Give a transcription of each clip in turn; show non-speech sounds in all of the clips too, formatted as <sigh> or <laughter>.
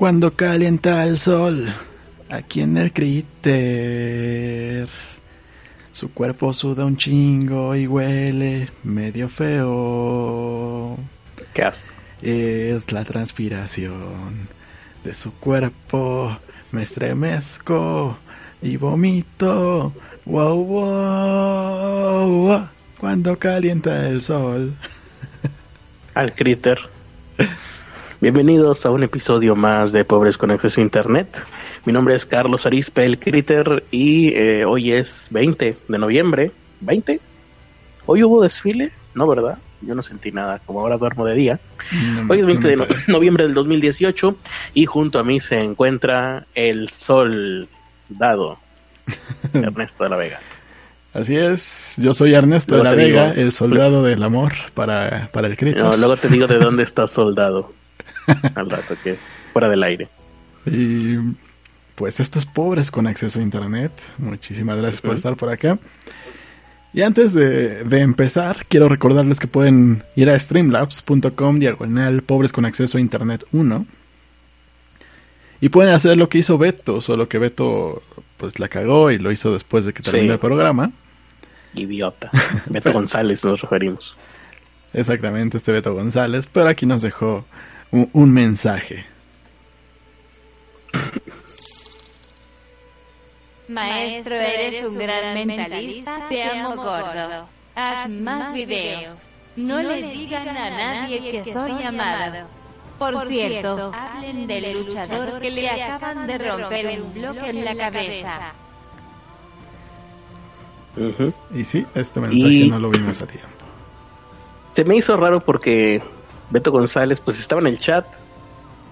Cuando calienta el sol, aquí en el críter, su cuerpo suda un chingo y huele medio feo. ¿Qué hace? Es la transpiración de su cuerpo, me estremezco y vomito. Wow, wow, wow, cuando calienta el sol. Al Critter. Bienvenidos a un episodio más de Pobres con Acceso a Internet. Mi nombre es Carlos Arispe, el Critter, y eh, hoy es 20 de noviembre. ¿20? ¿Hoy hubo desfile? No, ¿verdad? Yo no sentí nada, como ahora duermo de día. No, Hoy es 20 de no no- noviembre del 2018 y junto a mí se encuentra el sol dado, <laughs> Ernesto de la Vega. Así es, yo soy Ernesto de la Vega, digo- el soldado del amor para, para el Critter. No, luego te digo de dónde está soldado <laughs> al rato, que fuera del aire. Y pues estos pobres con acceso a internet, muchísimas gracias por estar por acá. Y antes de, de empezar, quiero recordarles que pueden ir a streamlabs.com diagonal pobres con acceso a internet 1. Y pueden hacer lo que hizo Beto, solo que Beto pues la cagó y lo hizo después de que terminó Sí. el programa. Idiota. <laughs> Beto González nos referimos. Exactamente, este Beto González, pero aquí nos dejó un, un mensaje. Maestro, eres un gran mentalista, te amo gordo. Haz más videos. No le digan a nadie que soy amado. Por cierto, hablen del luchador que le acaban de romper un bloque en la cabeza. Y sí, este mensaje Y- no lo vimos a tiempo. Se me hizo raro porque Beto González pues estaba en el chat,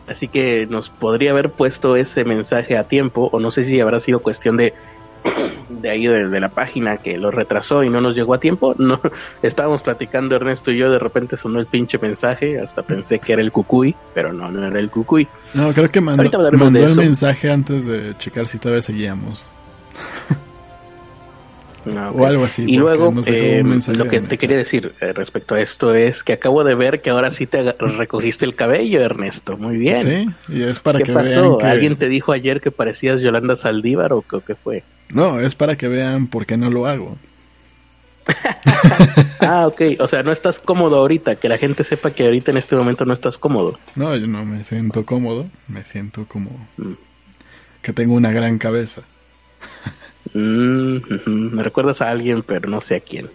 así que nos podría haber puesto ese mensaje a tiempo, o no sé si habrá sido cuestión de <coughs> de ahí de, de la página que lo retrasó y no nos llegó a tiempo. No, <laughs> estábamos platicando Ernesto y yo, de repente sonó el pinche mensaje, hasta pensé que era el cucuy, pero no, no era el cucuy. No, creo que mandó, mandó el mensaje antes de checar si todavía seguíamos. <laughs> O algo así, Y luego, eh, lo que te chat. quería decir eh, respecto a esto es que acabo de ver que ahora sí te recogiste el cabello, Ernesto. Muy bien. Sí, y es para ¿Qué que pasó? vean que... ¿Alguien te dijo ayer que parecías Yolanda Saldívar o qué, qué fue? No, es para que vean por qué no lo hago. <laughs> Ah, ok. O sea, no estás cómodo ahorita. Que la gente sepa que ahorita en este momento no estás cómodo. No, yo no me siento cómodo, me siento como Mm. que tengo una gran cabeza. <laughs> Mm. <laughs> Me recuerdas a alguien, pero no sé a quién.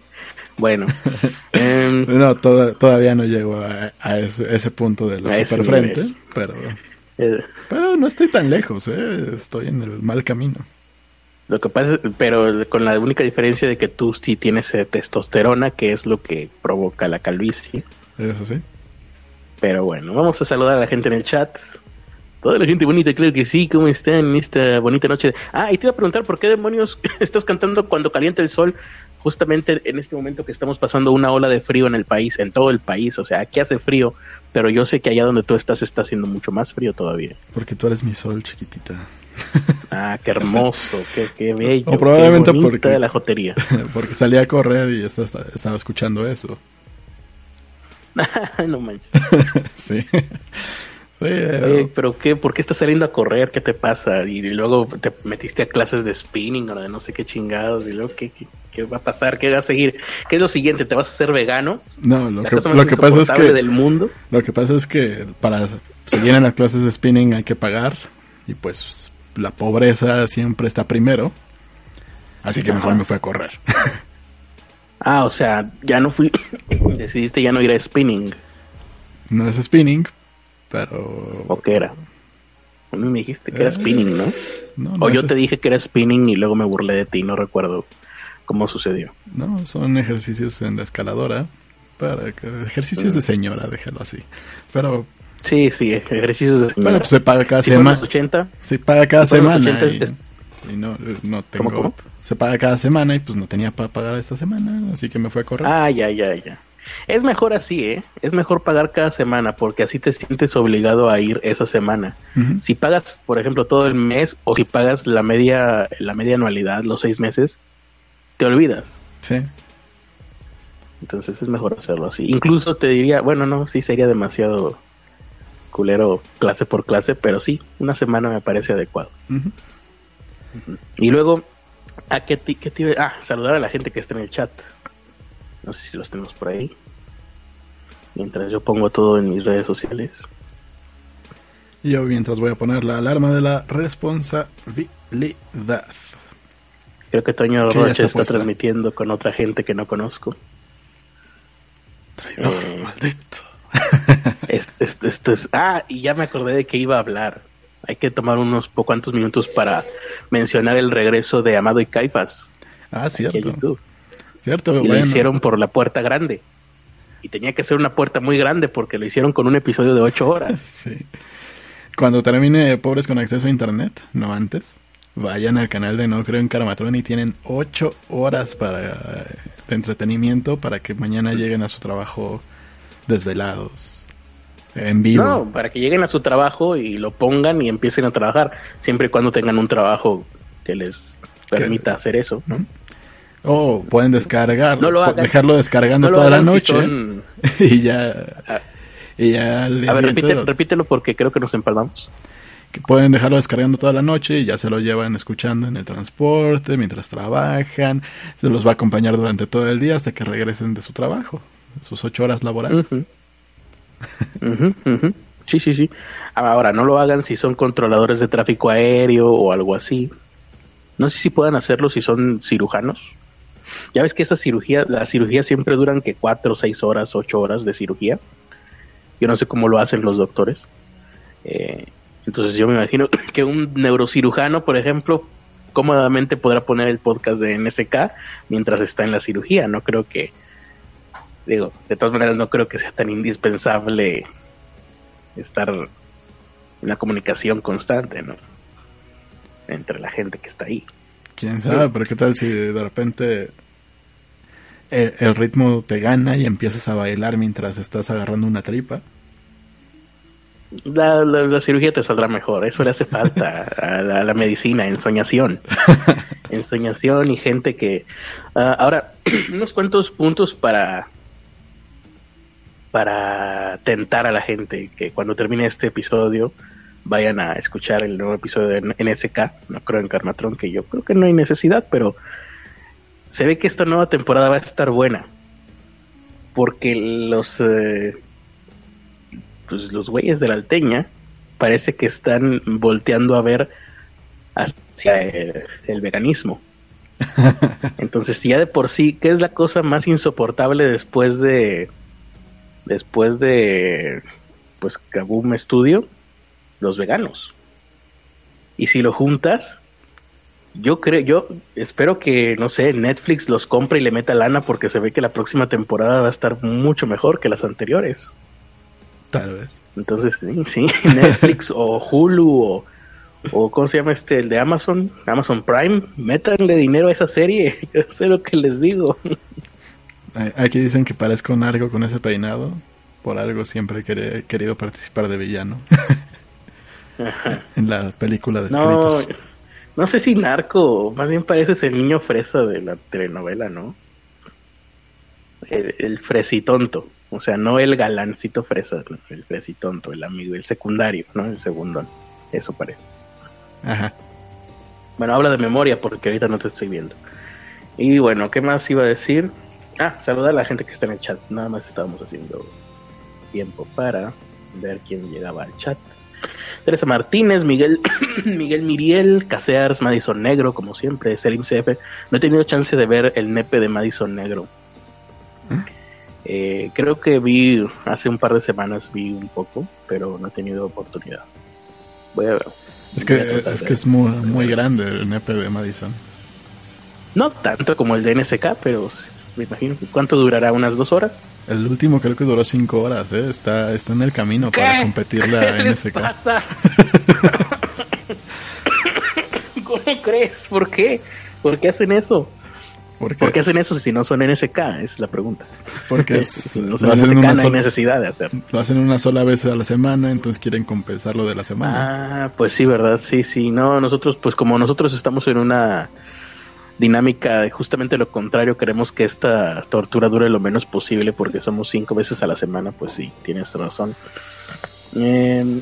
Bueno. <laughs> em, No, toda- todavía no llego a, a ese, ese punto de la superfrente, pero, eh, pero no estoy tan lejos, ¿eh? estoy en el mal camino. lo que pasa, es- pero con la única diferencia de que tú sí tienes eh, testosterona, que es lo que provoca la calvicie. Eso sí. Pero bueno, vamos a saludar a la gente en el chat. Toda la gente bonita, claro que sí. ¿Cómo están en esta bonita noche? Ah, y te iba a preguntar por qué demonios <laughs> estás cantando cuando calienta el sol, justamente en este momento que estamos pasando una ola de frío en el país, en todo el país. O sea, aquí hace frío, pero yo sé que allá donde tú estás está haciendo mucho más frío todavía. Porque tú eres mi sol, chiquitita. <laughs> Ah, qué hermoso, qué, qué bello. O probablemente qué porque- la jotería. <laughs> Porque salí a correr y esta- estaba escuchando eso. no manches. sí. Oye, pero qué, ¿por qué estás saliendo a correr? ¿Qué te pasa? Y luego te metiste a clases de spinning o de no sé qué chingados. Y luego, ¿qué, qué, qué va a pasar? ¿Qué va a seguir? ¿Qué es lo siguiente? ¿Te vas a hacer vegano? no, lo que, lo pasa es que del mundo. lo que pasa es que para seguir en las clases de spinning hay que pagar y pues la pobreza siempre está primero. Así que mejor me fui a correr. <laughs> Ah, o sea, ya no fui. <coughs> Decidiste ya no ir a spinning. no es spinning, pero ¿O qué era? A mí me dijiste que era Eh, spinning, ¿no? no, no O yo es- te dije que era spinning y luego me burlé de ti. No recuerdo cómo sucedió. No, son ejercicios en la escaladora. Para que- ejercicios de señora, déjalo así. Pero Sí, sí, ejercicios de señora. bueno, pues se paga cada Si semana. los 80, Se paga cada si fueron los semana. 80, Y, y no, no tengo. ¿Cómo, cómo? Se paga cada semana y pues no tenía para pagar esta semana, así que me fui a correr. Ah, ya, ya, ya. Es mejor así, ¿eh? Es mejor pagar cada semana porque así te sientes obligado a ir esa semana. Si pagas, por ejemplo, todo el mes o si pagas la media, la media anualidad, los seis meses, te olvidas. Sí. Entonces es mejor hacerlo así. Incluso te diría, bueno, no, sí sería demasiado culero clase por clase, pero sí, una semana me parece adecuado. Y luego, ¿a qué qué te iba- Ah, saludar a la gente que está en el chat. No sé si los tenemos por ahí. Mientras yo pongo todo en mis redes sociales. Yo mientras voy a poner la alarma de la responsabilidad. Creo que Toño Roche está está, transmitiendo con otra gente que no conozco. Traidor, Eh. maldito. <laughs> Esto, esto- esto es... Ah, y ya me acordé de que iba a hablar. Hay que tomar unos po- cuantos minutos para mencionar el regreso de Amado y Caifas Ah, cierto. Cierto, Y lo bueno. hicieron por la puerta grande. Y tenía que ser una puerta muy grande porque lo hicieron con un episodio de ocho horas. <laughs> Sí. Cuando termine Pobres con Acceso a Internet, no antes, vayan al canal de No Creo en Karmatron y tienen ocho horas para, de entretenimiento para que mañana lleguen a su trabajo desvelados, en vivo. No, para que lleguen a su trabajo y lo pongan y empiecen a trabajar, siempre y cuando tengan un trabajo que les permita hacer eso. ¿no? O pueden descargar, No lo hagan. dejarlo descargando No lo toda la si noche son- <laughs> y ya, A, y ya día a ver, siguiente repite- lo- repítelo porque creo que nos empalmamos. que pueden dejarlo descargando toda la noche y ya se lo llevan escuchando en el transporte, mientras trabajan, se los va a acompañar durante todo el día hasta que regresen de su trabajo, sus ocho horas laborales. Sí, sí, sí. Ahora, no lo hagan si son controladores de tráfico aéreo o algo así. No sé si puedan hacerlo si son cirujanos. Ya ves que esas cirugías, las cirugías siempre duran que cuatro, seis horas, ocho horas de cirugía. Yo no sé cómo lo hacen los doctores. Eh, entonces yo me imagino <clears throat> que un neurocirujano, por ejemplo, cómodamente podrá poner el podcast de NSK mientras está en la cirugía. No creo que, digo, de todas maneras no creo que sea tan indispensable estar en la comunicación constante, ¿no? Entre la gente que está ahí. Quién sabe, pero qué tal si de repente el, el ritmo te gana y empiezas a bailar mientras estás agarrando una tripa. La, la- la cirugía te saldrá mejor, eso le hace falta a la, a la medicina, ensoñación. <laughs> ensoñación y gente que... ah, ahora, <clears throat> unos cuantos puntos para para tentar a la gente que cuando termine este episodio vayan a escuchar el nuevo episodio de NSK, no creo en Karmatron, que yo creo que no hay necesidad, pero se ve que esta nueva temporada va a estar buena. Porque los eh, pues los güeyes de la alteña parece que están volteando a ver hacia el, el veganismo. <laughs> Entonces, si ya de por sí, ¿qué es la cosa más insoportable después de después de pues Kaboom Studio? Los veganos. Y si lo juntas, yo creo, yo espero que, no sé, Netflix los compre y le meta lana porque se ve que la próxima temporada va a estar mucho mejor que las anteriores. Tal vez. Entonces, sí, sí, <laughs> Netflix o Hulu o, o ¿cómo se llama este? El de Amazon, Amazon Prime, métanle dinero a esa serie, <laughs> yo sé lo que les digo. Aquí dicen que parezco un argo con ese peinado. Por algo siempre he querido participar de villano. <laughs> en la película de No, Kratos. No sé si narco, más bien pareces el niño fresa de la telenovela, ¿no? El, el fresitonto, o sea, no el galancito fresa, no, el fresitonto, el amigo, el secundario, ¿no? El segundón, eso parece. Ajá. Bueno, habla de memoria porque ahorita no te estoy viendo. Y bueno, ¿qué más iba a decir? Ah, saludar a la gente que está en el chat. Nada más estábamos haciendo tiempo para ver quién llegaba al chat. Teresa Martínez, Miguel, <coughs> Miguel Miriel, Casears, Madison Negro, como siempre, Selim CF. No he tenido chance de ver el nepe de Madison Negro. Eh, creo que vi hace un par de semanas, vi un poco, pero no he tenido oportunidad. Voy a ver. Es que, es que es muy, muy grande el nepe de Madison. No tanto como el de NSK, pero me imagino cuánto durará, unas dos horas. El último creo que duró cinco horas, ¿eh? Está, está en el camino para competirle a <laughs> ¿Qué les NSK. pasa? <laughs> ¿Cómo crees? ¿Por qué? ¿Por qué hacen eso? ¿Por qué hacen eso si no son NSK? Es la pregunta. porque <laughs> es- Si no lo, hacen NSK, una no hay necesidad de hacerlo. lo hacen una sola vez a la semana, entonces quieren compensar lo de la semana. Ah, pues sí, ¿verdad? Sí, sí. No, nosotros, pues como nosotros estamos en una dinámica de justamente lo contrario, queremos que esta tortura dure lo menos posible porque somos cinco veces a la semana, pues sí, tienes razón. Em,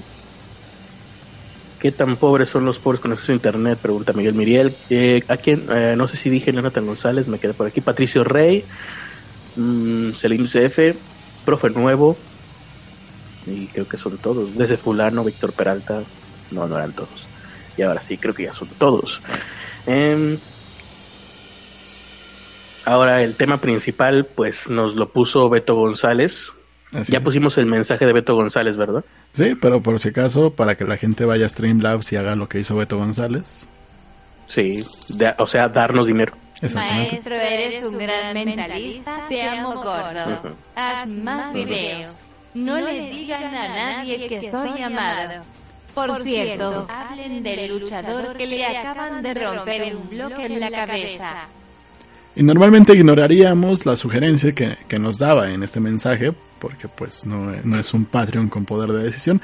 ¿Qué tan pobres son los pobres con acceso a internet? Pregunta Miguel Miriel. Eh, ¿A quién? Eh, no sé si dije Jonathan González, me quedé por aquí. Patricio Rey, mm, Selim CF, Profe Nuevo, y creo que son todos. Desde Fulano, Víctor Peralta, no, no eran todos. Y ahora sí, creo que ya son todos. Em, ahora el tema principal, pues nos lo puso Beto González. Así ya es. pusimos el mensaje de Beto González, ¿verdad? Sí, pero por si acaso, para que la gente vaya a Streamlabs y haga lo que hizo Beto González. Sí, de- o sea, darnos dinero. Exactamente. Maestro, eres un gran mentalista. Te amo gordo. Haz más videos. No le digan a nadie que soy amado. Por cierto, hablen del luchador que le acaban de romper un bloque en la cabeza. Y normalmente ignoraríamos la sugerencia que, que nos daba en este mensaje, porque pues no, no es un Patreon con poder de decisión.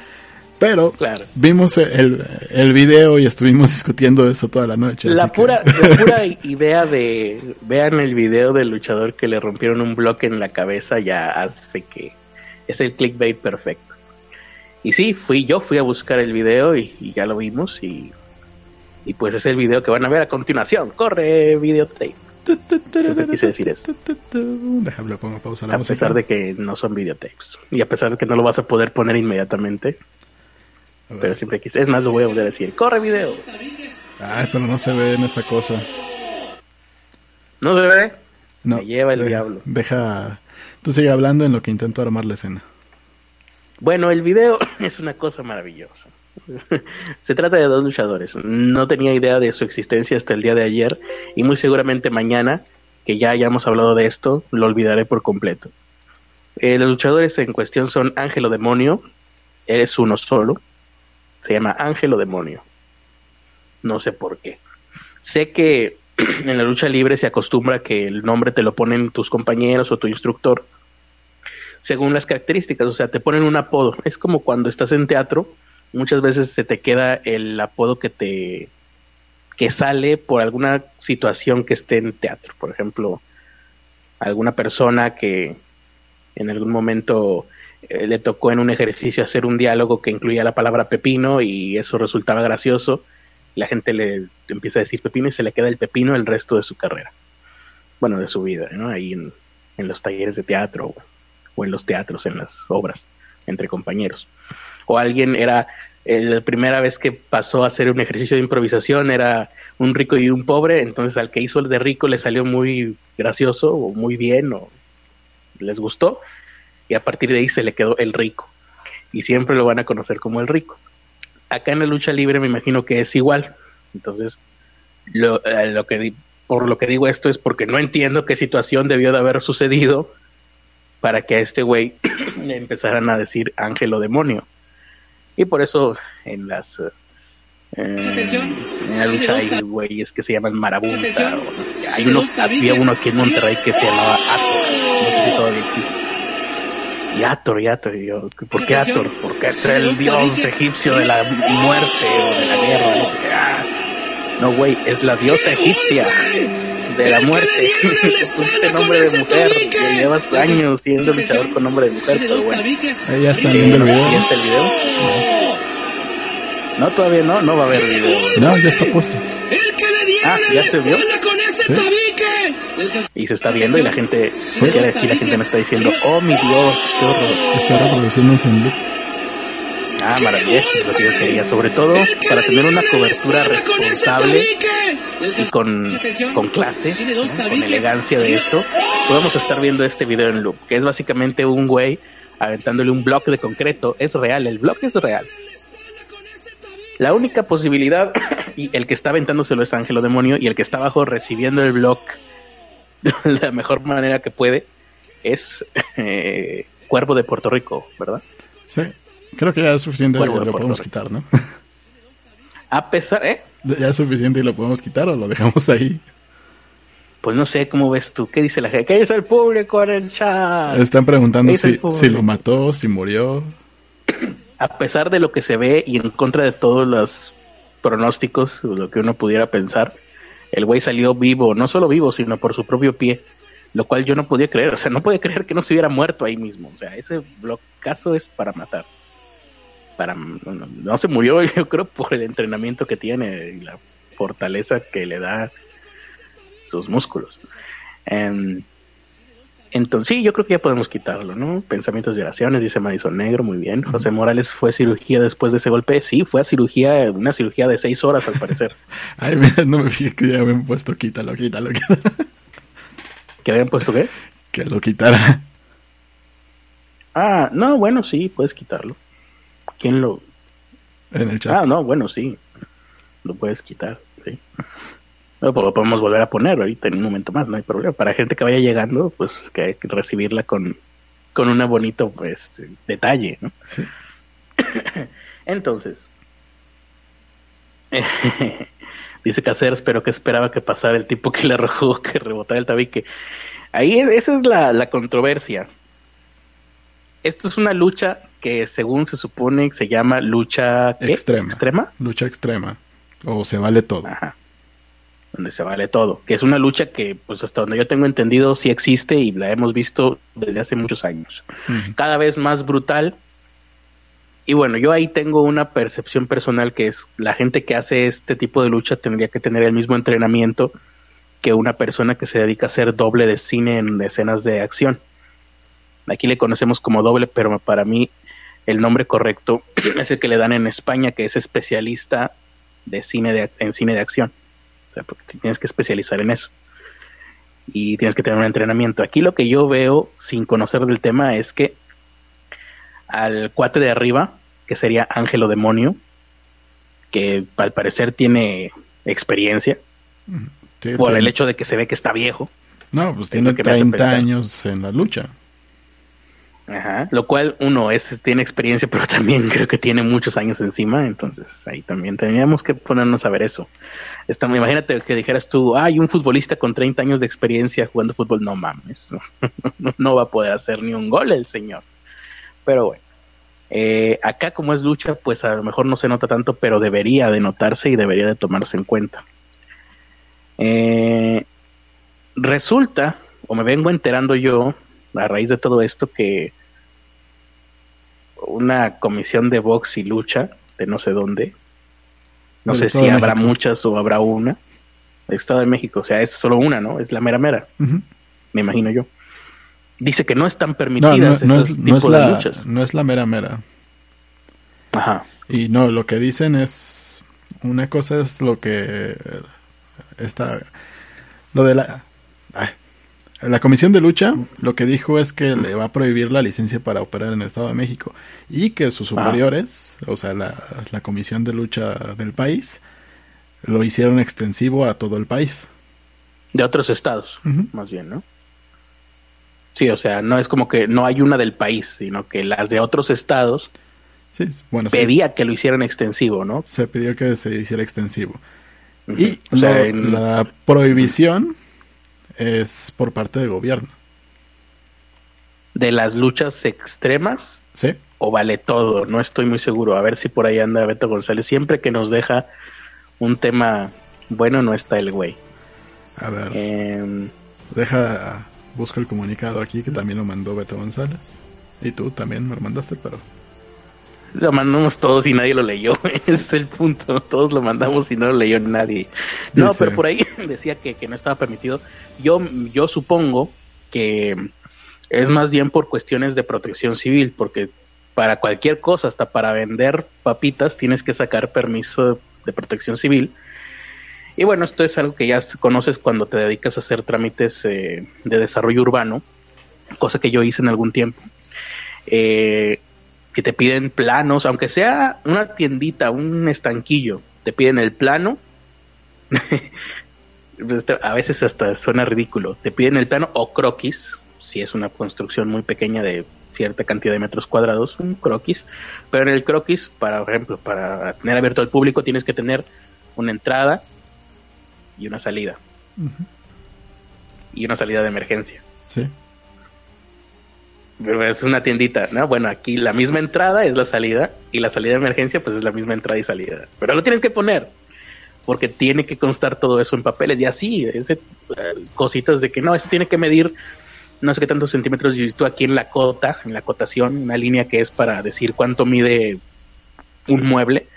Pero Claro. vimos el, el video y estuvimos <laughs> discutiendo eso toda la noche. La que- pura, la <laughs> pura idea de vean el video del luchador que le rompieron un bloque en la cabeza ya hace que es el clickbait perfecto. Y sí, fui yo, fui a buscar el video y, y ya lo vimos y, y pues es el video que van a ver a continuación. Corre videotape. Siempre quise decir eso. Déjame pongo pausa la A música. pesar de que no son videotapes. Y a pesar de que no lo vas a poder poner inmediatamente. A. Pero siempre quise. Es más, lo voy a volver a decir. Corre video. Ay, pero no se ve en esta cosa. ¿No se ve? No, Me lleva el de- diablo. Deja. Tú sigue hablando en lo que intento armar la escena. Bueno, el video <laughs> es una cosa maravillosa. <laughs> Se trata de dos luchadores. No tenía idea de su existencia hasta el día de ayer y muy seguramente mañana, que ya hayamos hablado de esto, lo olvidaré por completo. Eh, los luchadores en cuestión son Ángelo Demonio, eres uno solo. Se llama Ángelo Demonio. No sé por qué. Sé que <clears throat> en la lucha libre se acostumbra que el nombre te lo ponen tus compañeros o tu instructor según las características, o sea, te ponen un apodo. Es como cuando estás en teatro, muchas veces se te queda el apodo que te que sale por alguna situación que esté en teatro, por ejemplo, alguna persona que en algún momento eh, le tocó en un ejercicio hacer un diálogo que incluía la palabra pepino y eso resultaba gracioso, la gente le empieza a decir pepino y se le queda el pepino el resto de su carrera, bueno, de su vida, ¿no? Ahí en, en los talleres de teatro o en los teatros, en las obras, entre compañeros. O alguien era, eh, la primera vez que pasó a hacer un ejercicio de improvisación era un rico y un pobre, entonces al que hizo el de rico le salió muy gracioso o muy bien o les gustó y a partir de ahí se le quedó el rico y siempre lo van a conocer como el rico. Acá en la lucha libre me imagino que es igual, entonces lo, eh, lo que por lo que digo esto es porque no entiendo qué situación debió de haber sucedido para que a este güey <clears throat> le empezaran a decir ángel o demonio. Y por eso en las... eh, en la lucha hay güeyes que se llaman marabunta. o no sé hay uno, había uno aquí en Monterrey que se llamaba Ator. No sé si todavía existe. Y Ator, y Ator. Y yo, ¿por qué Ator? Porque era el dios egipcio de la muerte o de la guerra. No, qué. Ah, no güey, es la diosa egipcia de la muerte. <laughs> Pusiste nombre de mujer. que llevas años siendo luchador con nombre de mujer, pero bueno. Ahí ya están viendo el ¿Ya video. está el video? No, todavía no, no va a haber video. No, ya está puesto. Ah, ¿ya se vio? Sí. Y se está viendo y la gente, porque aquí la gente me está diciendo, oh mi Dios, qué horror. Está reproduciéndose en loop. Ah, maravilloso, es lo que yo quería, sobre todo para tener una cobertura responsable y con, con clase, ¿no? con elegancia de esto, podemos estar viendo este video en loop, que es básicamente un güey aventándole un bloque de concreto, es real, el bloque es real. La única posibilidad, <coughs> y el que está aventándoselo es Ángelo Demonio, y el que está abajo recibiendo el bloque <laughs> de la mejor manera que puede es eh, Cuervo de Puerto Rico, ¿verdad? Sí. Creo que ya es suficiente Bueno, y lo podemos quitar, ¿no? <laughs> A pesar, ¿eh? ya es suficiente y lo podemos quitar o lo dejamos ahí. Pues no sé cómo ves tú. ¿Qué dice la gente? ¿Qué dice el público en el chat? Están preguntando si, si lo mató, si murió. <clears throat> A pesar de lo que se ve y en contra de todos los pronósticos, o lo que uno pudiera pensar, el güey salió vivo, no solo vivo, sino por su propio pie, lo cual yo no podía creer. O sea, no podía <laughs> creer que no se hubiera muerto ahí mismo. O sea, ese blocazo es para matar. Para no, se murió <laughs> yo creo por el entrenamiento que tiene y la fortaleza que le da sus músculos. Em, entonces, sí, yo creo que ya podemos quitarlo, ¿no? Pensamientos y oraciones, dice Madison Negro, muy bien. José Morales fue cirugía después de ese golpe. Sí, fue a cirugía, una cirugía de seis horas al parecer. <laughs> Ay, mira, no me fijé que ya han puesto, quítalo, quítalo, quítalo. <laughs> ¿Que habían puesto qué? Que lo quitara. Ah, no, bueno, sí, puedes quitarlo. ¿Quién lo...? En el chat. Ah, no, bueno, sí. Lo puedes quitar, sí. No, pues lo podemos volver a poner ahorita en un momento más, no hay problema. Para gente que vaya llegando, pues que hay que recibirla con, con un bonito pues, detalle, ¿no? Sí. <coughs> Entonces, <laughs> dice Caceres, pero que esperaba que pasara el tipo que le arrojó, que rebotara el tabique. Ahí esa es la, la controversia. Esto es una lucha que según se supone se llama lucha extrema. extrema. Lucha extrema. O se vale todo. Ajá donde se vale todo, que es una lucha que, pues hasta donde yo tengo entendido, sí existe y la hemos visto desde hace muchos años. Cada vez más brutal. Y bueno, yo ahí tengo una percepción personal que es la gente que hace este tipo de lucha tendría que tener el mismo entrenamiento que una persona que se dedica a hacer doble de cine en escenas de acción. Aquí le conocemos como doble, pero para mí el nombre correcto <clears throat> es el que le dan en España, que es especialista de cine de, en cine de acción porque tienes que especializar en eso. Y tienes que tener un entrenamiento. Aquí lo que yo veo, sin conocer del tema, es que al cuate de arriba, que sería Ángel o Demonio, que al parecer tiene experiencia, por el hecho de que se ve que está viejo. No, pues tiene 30 años en la lucha. Ajá, lo cual uno es tiene experiencia, <laughs> pero también creo que tiene muchos años encima, entonces ahí también teníamos que ponernos a ver eso. Está, imagínate que dijeras tú, hay un futbolista con 30 años de experiencia jugando fútbol, no mames, <laughs> no, va a poder hacer ni un gol el señor. Pero bueno, eh, acá como es lucha, pues a lo mejor no se nota tanto, pero debería de notarse y debería de tomarse en cuenta. Eh, resulta, o me vengo enterando yo, a raíz de todo esto, que una comisión de box y lucha de no sé dónde. No sé si habrá muchas o habrá una. Estado de México, o sea, es solo una, ¿no? Es la mera mera. Me imagino yo. Dice que no están permitidas no, es, la, luchas. No es la mera mera. Ajá. Y no, lo que dicen es. Una cosa es lo que. Está. Lo de la. La Comisión de Lucha lo que dijo es que le va a prohibir la licencia para operar en el Estado de México y que sus ah. superiores, o sea, la, Comisión de Lucha del país, lo hicieron extensivo a todo el país. De otros estados, más bien, ¿no? Sí, o sea, no es como que no hay una del país, sino que las de otros estados sí, bueno, pedía que lo hicieran extensivo, ¿no? Se pidió que se hiciera extensivo. Y o sea, la prohibición es por parte del gobierno. ¿De las luchas extremas? Sí. ¿O vale todo? No estoy muy seguro. A ver si por ahí anda Beto González. Siempre que nos deja un tema bueno, no está el güey. A ver. Em, deja, busco el comunicado aquí que también lo mandó Beto González. Y tú también me lo mandaste, pero lo mandamos todos y nadie lo leyó. <laughs> Ese es el punto. Todos lo mandamos y no lo leyó nadie. No, pero por ahí <laughs> decía que, no estaba permitido. Yo, yo supongo que es más bien por cuestiones de protección civil, porque para cualquier cosa, hasta para vender papitas, tienes que sacar permiso de protección civil. Y bueno, esto es algo que ya conoces cuando te dedicas a hacer trámites eh, de desarrollo urbano, cosa que yo hice en algún tiempo. Eh, que te piden planos, aunque sea una tiendita, un estanquillo, te piden el plano. <laughs> a veces hasta suena ridículo. Te piden el plano o croquis, si es una construcción muy pequeña de cierta cantidad de metros cuadrados, un croquis. Pero en el croquis, para, por ejemplo, para tener abierto al público, tienes que tener una entrada y una salida. Y una salida de emergencia. Sí es una tiendita, ¿no? Bueno, aquí la misma entrada es la salida y la salida de emergencia pues es la misma entrada y salida. Pero lo tienes que poner porque tiene que constar todo eso en papeles y así, eh, cositas de que no, eso tiene que medir no sé qué tantos centímetros y tú aquí en la cota, en la cotación, una línea que es para decir cuánto mide un mueble.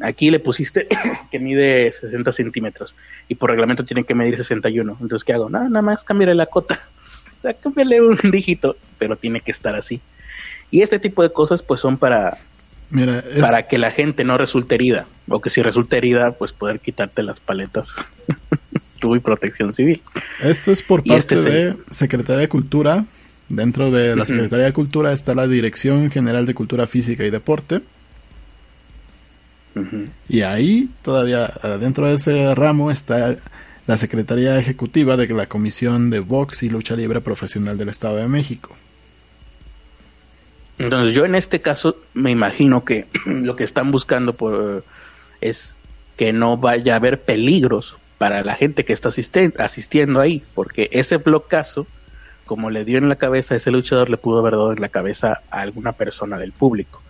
Aquí le pusiste <coughs> que mide 60 centímetros y por reglamento tiene que medir 61. Entonces, ¿qué hago? Nada, nada más cambiarle la cota. Sea, cambiarle un <laughs> dígito, pero tiene que estar así. Y este tipo de cosas pues son para, para que la gente no resulte herida. O que si resulta herida, pues poder quitarte las paletas. <laughs> Tú y protección civil. Esto es por parte este de Secretaría de Cultura. Dentro de la Secretaría de Cultura está la Dirección General de Cultura Física y Deporte. Y ahí todavía dentro de ese ramo está la Secretaría Ejecutiva de la Comisión de Box y Lucha Libre Profesional del Estado de México. Entonces yo en este caso me imagino que <clears throat> lo que están buscando por, es que no vaya a haber peligros para la gente que está asistiendo ahí, porque ese blocazo, como le dio en la cabeza a ese luchador, le pudo haber dado en la cabeza a alguna persona del público.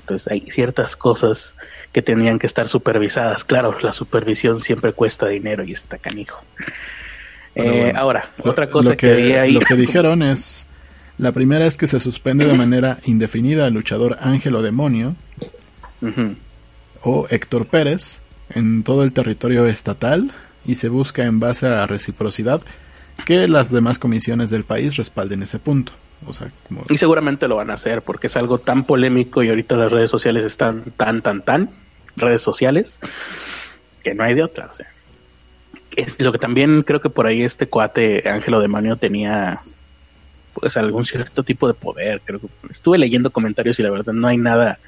Entonces hay ciertas cosas que tenían que estar supervisadas. Claro, la supervisión siempre cuesta dinero y está canijo. Eh, ahora, otra cosa que, Lo que dijeron es la primera es que se suspende de manera indefinida al luchador Ángelo Demonio o Héctor Pérez en todo el territorio estatal y se busca en base a reciprocidad que las demás comisiones del país respalden ese punto. O sea, Y seguramente lo van a hacer porque es algo tan polémico y ahorita las redes sociales están tan, tan, tan, redes sociales, que no hay de otra. O sea, es lo que también creo que por ahí este cuate Ángelo Demonio tenía pues algún cierto tipo de poder. Creo que estuve leyendo comentarios y la verdad no hay nada,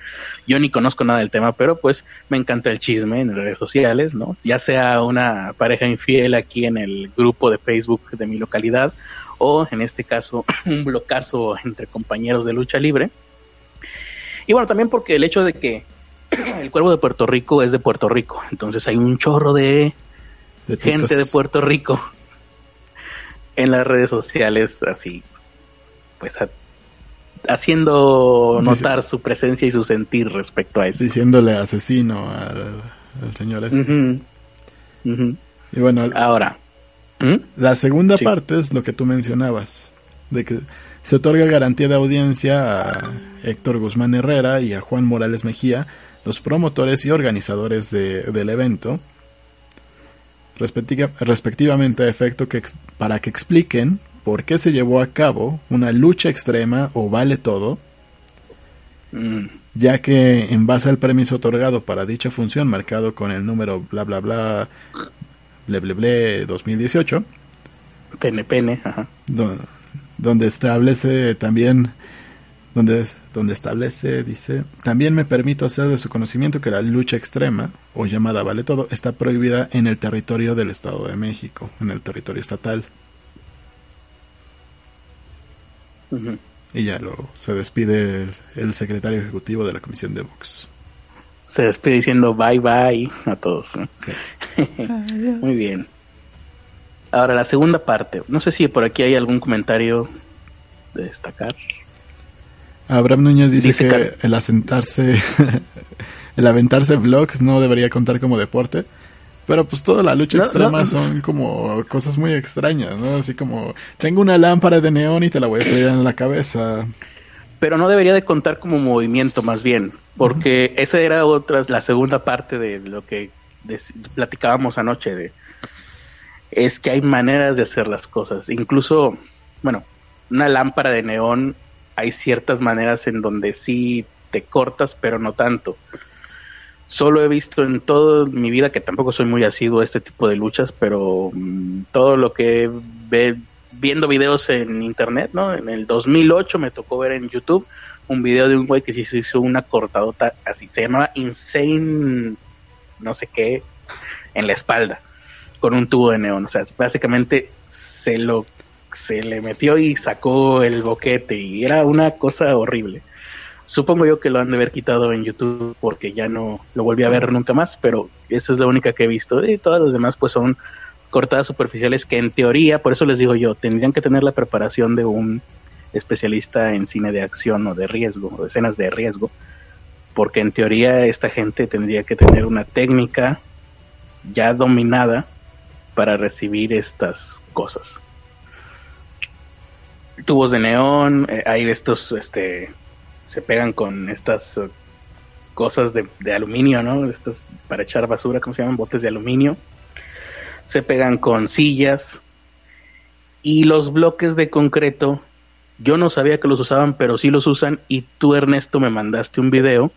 yo ni conozco nada del tema, pero pues me encanta el chisme en redes sociales, ¿no? Ya sea una pareja infiel aquí en el grupo de Facebook de mi localidad o en este caso <clears throat> un blocazo entre compañeros de lucha libre. Y bueno, también porque el hecho de que el cuervo de Puerto Rico es de Puerto Rico, entonces hay un chorro de, de gente de Puerto Rico en las redes sociales así pues haciendo notar su presencia y su sentir respecto a eso. Diciéndole asesino al, señor este. Y bueno, ahora. ¿Mm? La segunda parte es lo que tú mencionabas, de que se otorga garantía de audiencia a Héctor Guzmán Herrera y a Juan Morales Mejía, los promotores y organizadores del evento, respectivamente a efecto que, para que expliquen por qué se llevó a cabo una lucha extrema o vale todo, mm. ya que en base al permiso otorgado para dicha función marcado con el número bla bla bla ble ble ble 2018 PNPN ajá. donde establece también donde, donde establece, dice, también me permito hacer de su conocimiento que la lucha extrema, o llamada vale todo, está prohibida en el territorio del Estado de México, en el territorio estatal. Y ya lo, se despide el secretario ejecutivo de la comisión de Vox. Se despide diciendo bye bye a todos. Muy bien. Ahora la segunda parte. No sé si por aquí hay algún comentario de destacar. Abraham Núñez dice, que el asentarse, <laughs> el aventarse vlogs no debería contar como deporte. Pero pues toda la lucha extrema son como cosas muy extrañas, ¿no? Así como, tengo una lámpara de neón y te la voy a estrellar en la cabeza. Pero no debería de contar como movimiento más bien, porque esa era otra, la segunda parte de lo que platicábamos anoche, de, es que hay maneras de hacer las cosas. Incluso, bueno, una lámpara de neón, hay ciertas maneras en donde sí te cortas, pero no tanto. Solo he visto en toda mi vida, que tampoco soy muy asiduo a este tipo de luchas, pero mm, todo lo que ve, viendo videos en internet, ¿no? En el 2008 me tocó ver en YouTube un video de un güey que se hizo una cortadota así, se llamaba Insane, no sé qué, en la espalda, con un tubo de neón. O sea, básicamente se lo se le metió y sacó el boquete y era una cosa horrible. Supongo yo que lo han de haber quitado en YouTube porque ya no lo volví a ver nunca más, pero esa es la única que he visto. Y todas las demás pues son cortadas superficiales que en teoría, por eso les digo yo, tendrían que tener la preparación de un especialista en cine de acción o de riesgo, o de escenas de riesgo, porque en teoría esta gente tendría que tener una técnica ya dominada para recibir estas cosas. Tubos de neón, eh, hay estos este se pegan con estas cosas de, de aluminio, ¿no? Estas para echar basura, ¿cómo se llaman? Botes de aluminio. Se pegan con sillas. Y los bloques de concreto, yo no sabía que los usaban, pero sí los usan. Y tú, Ernesto, me mandaste un video,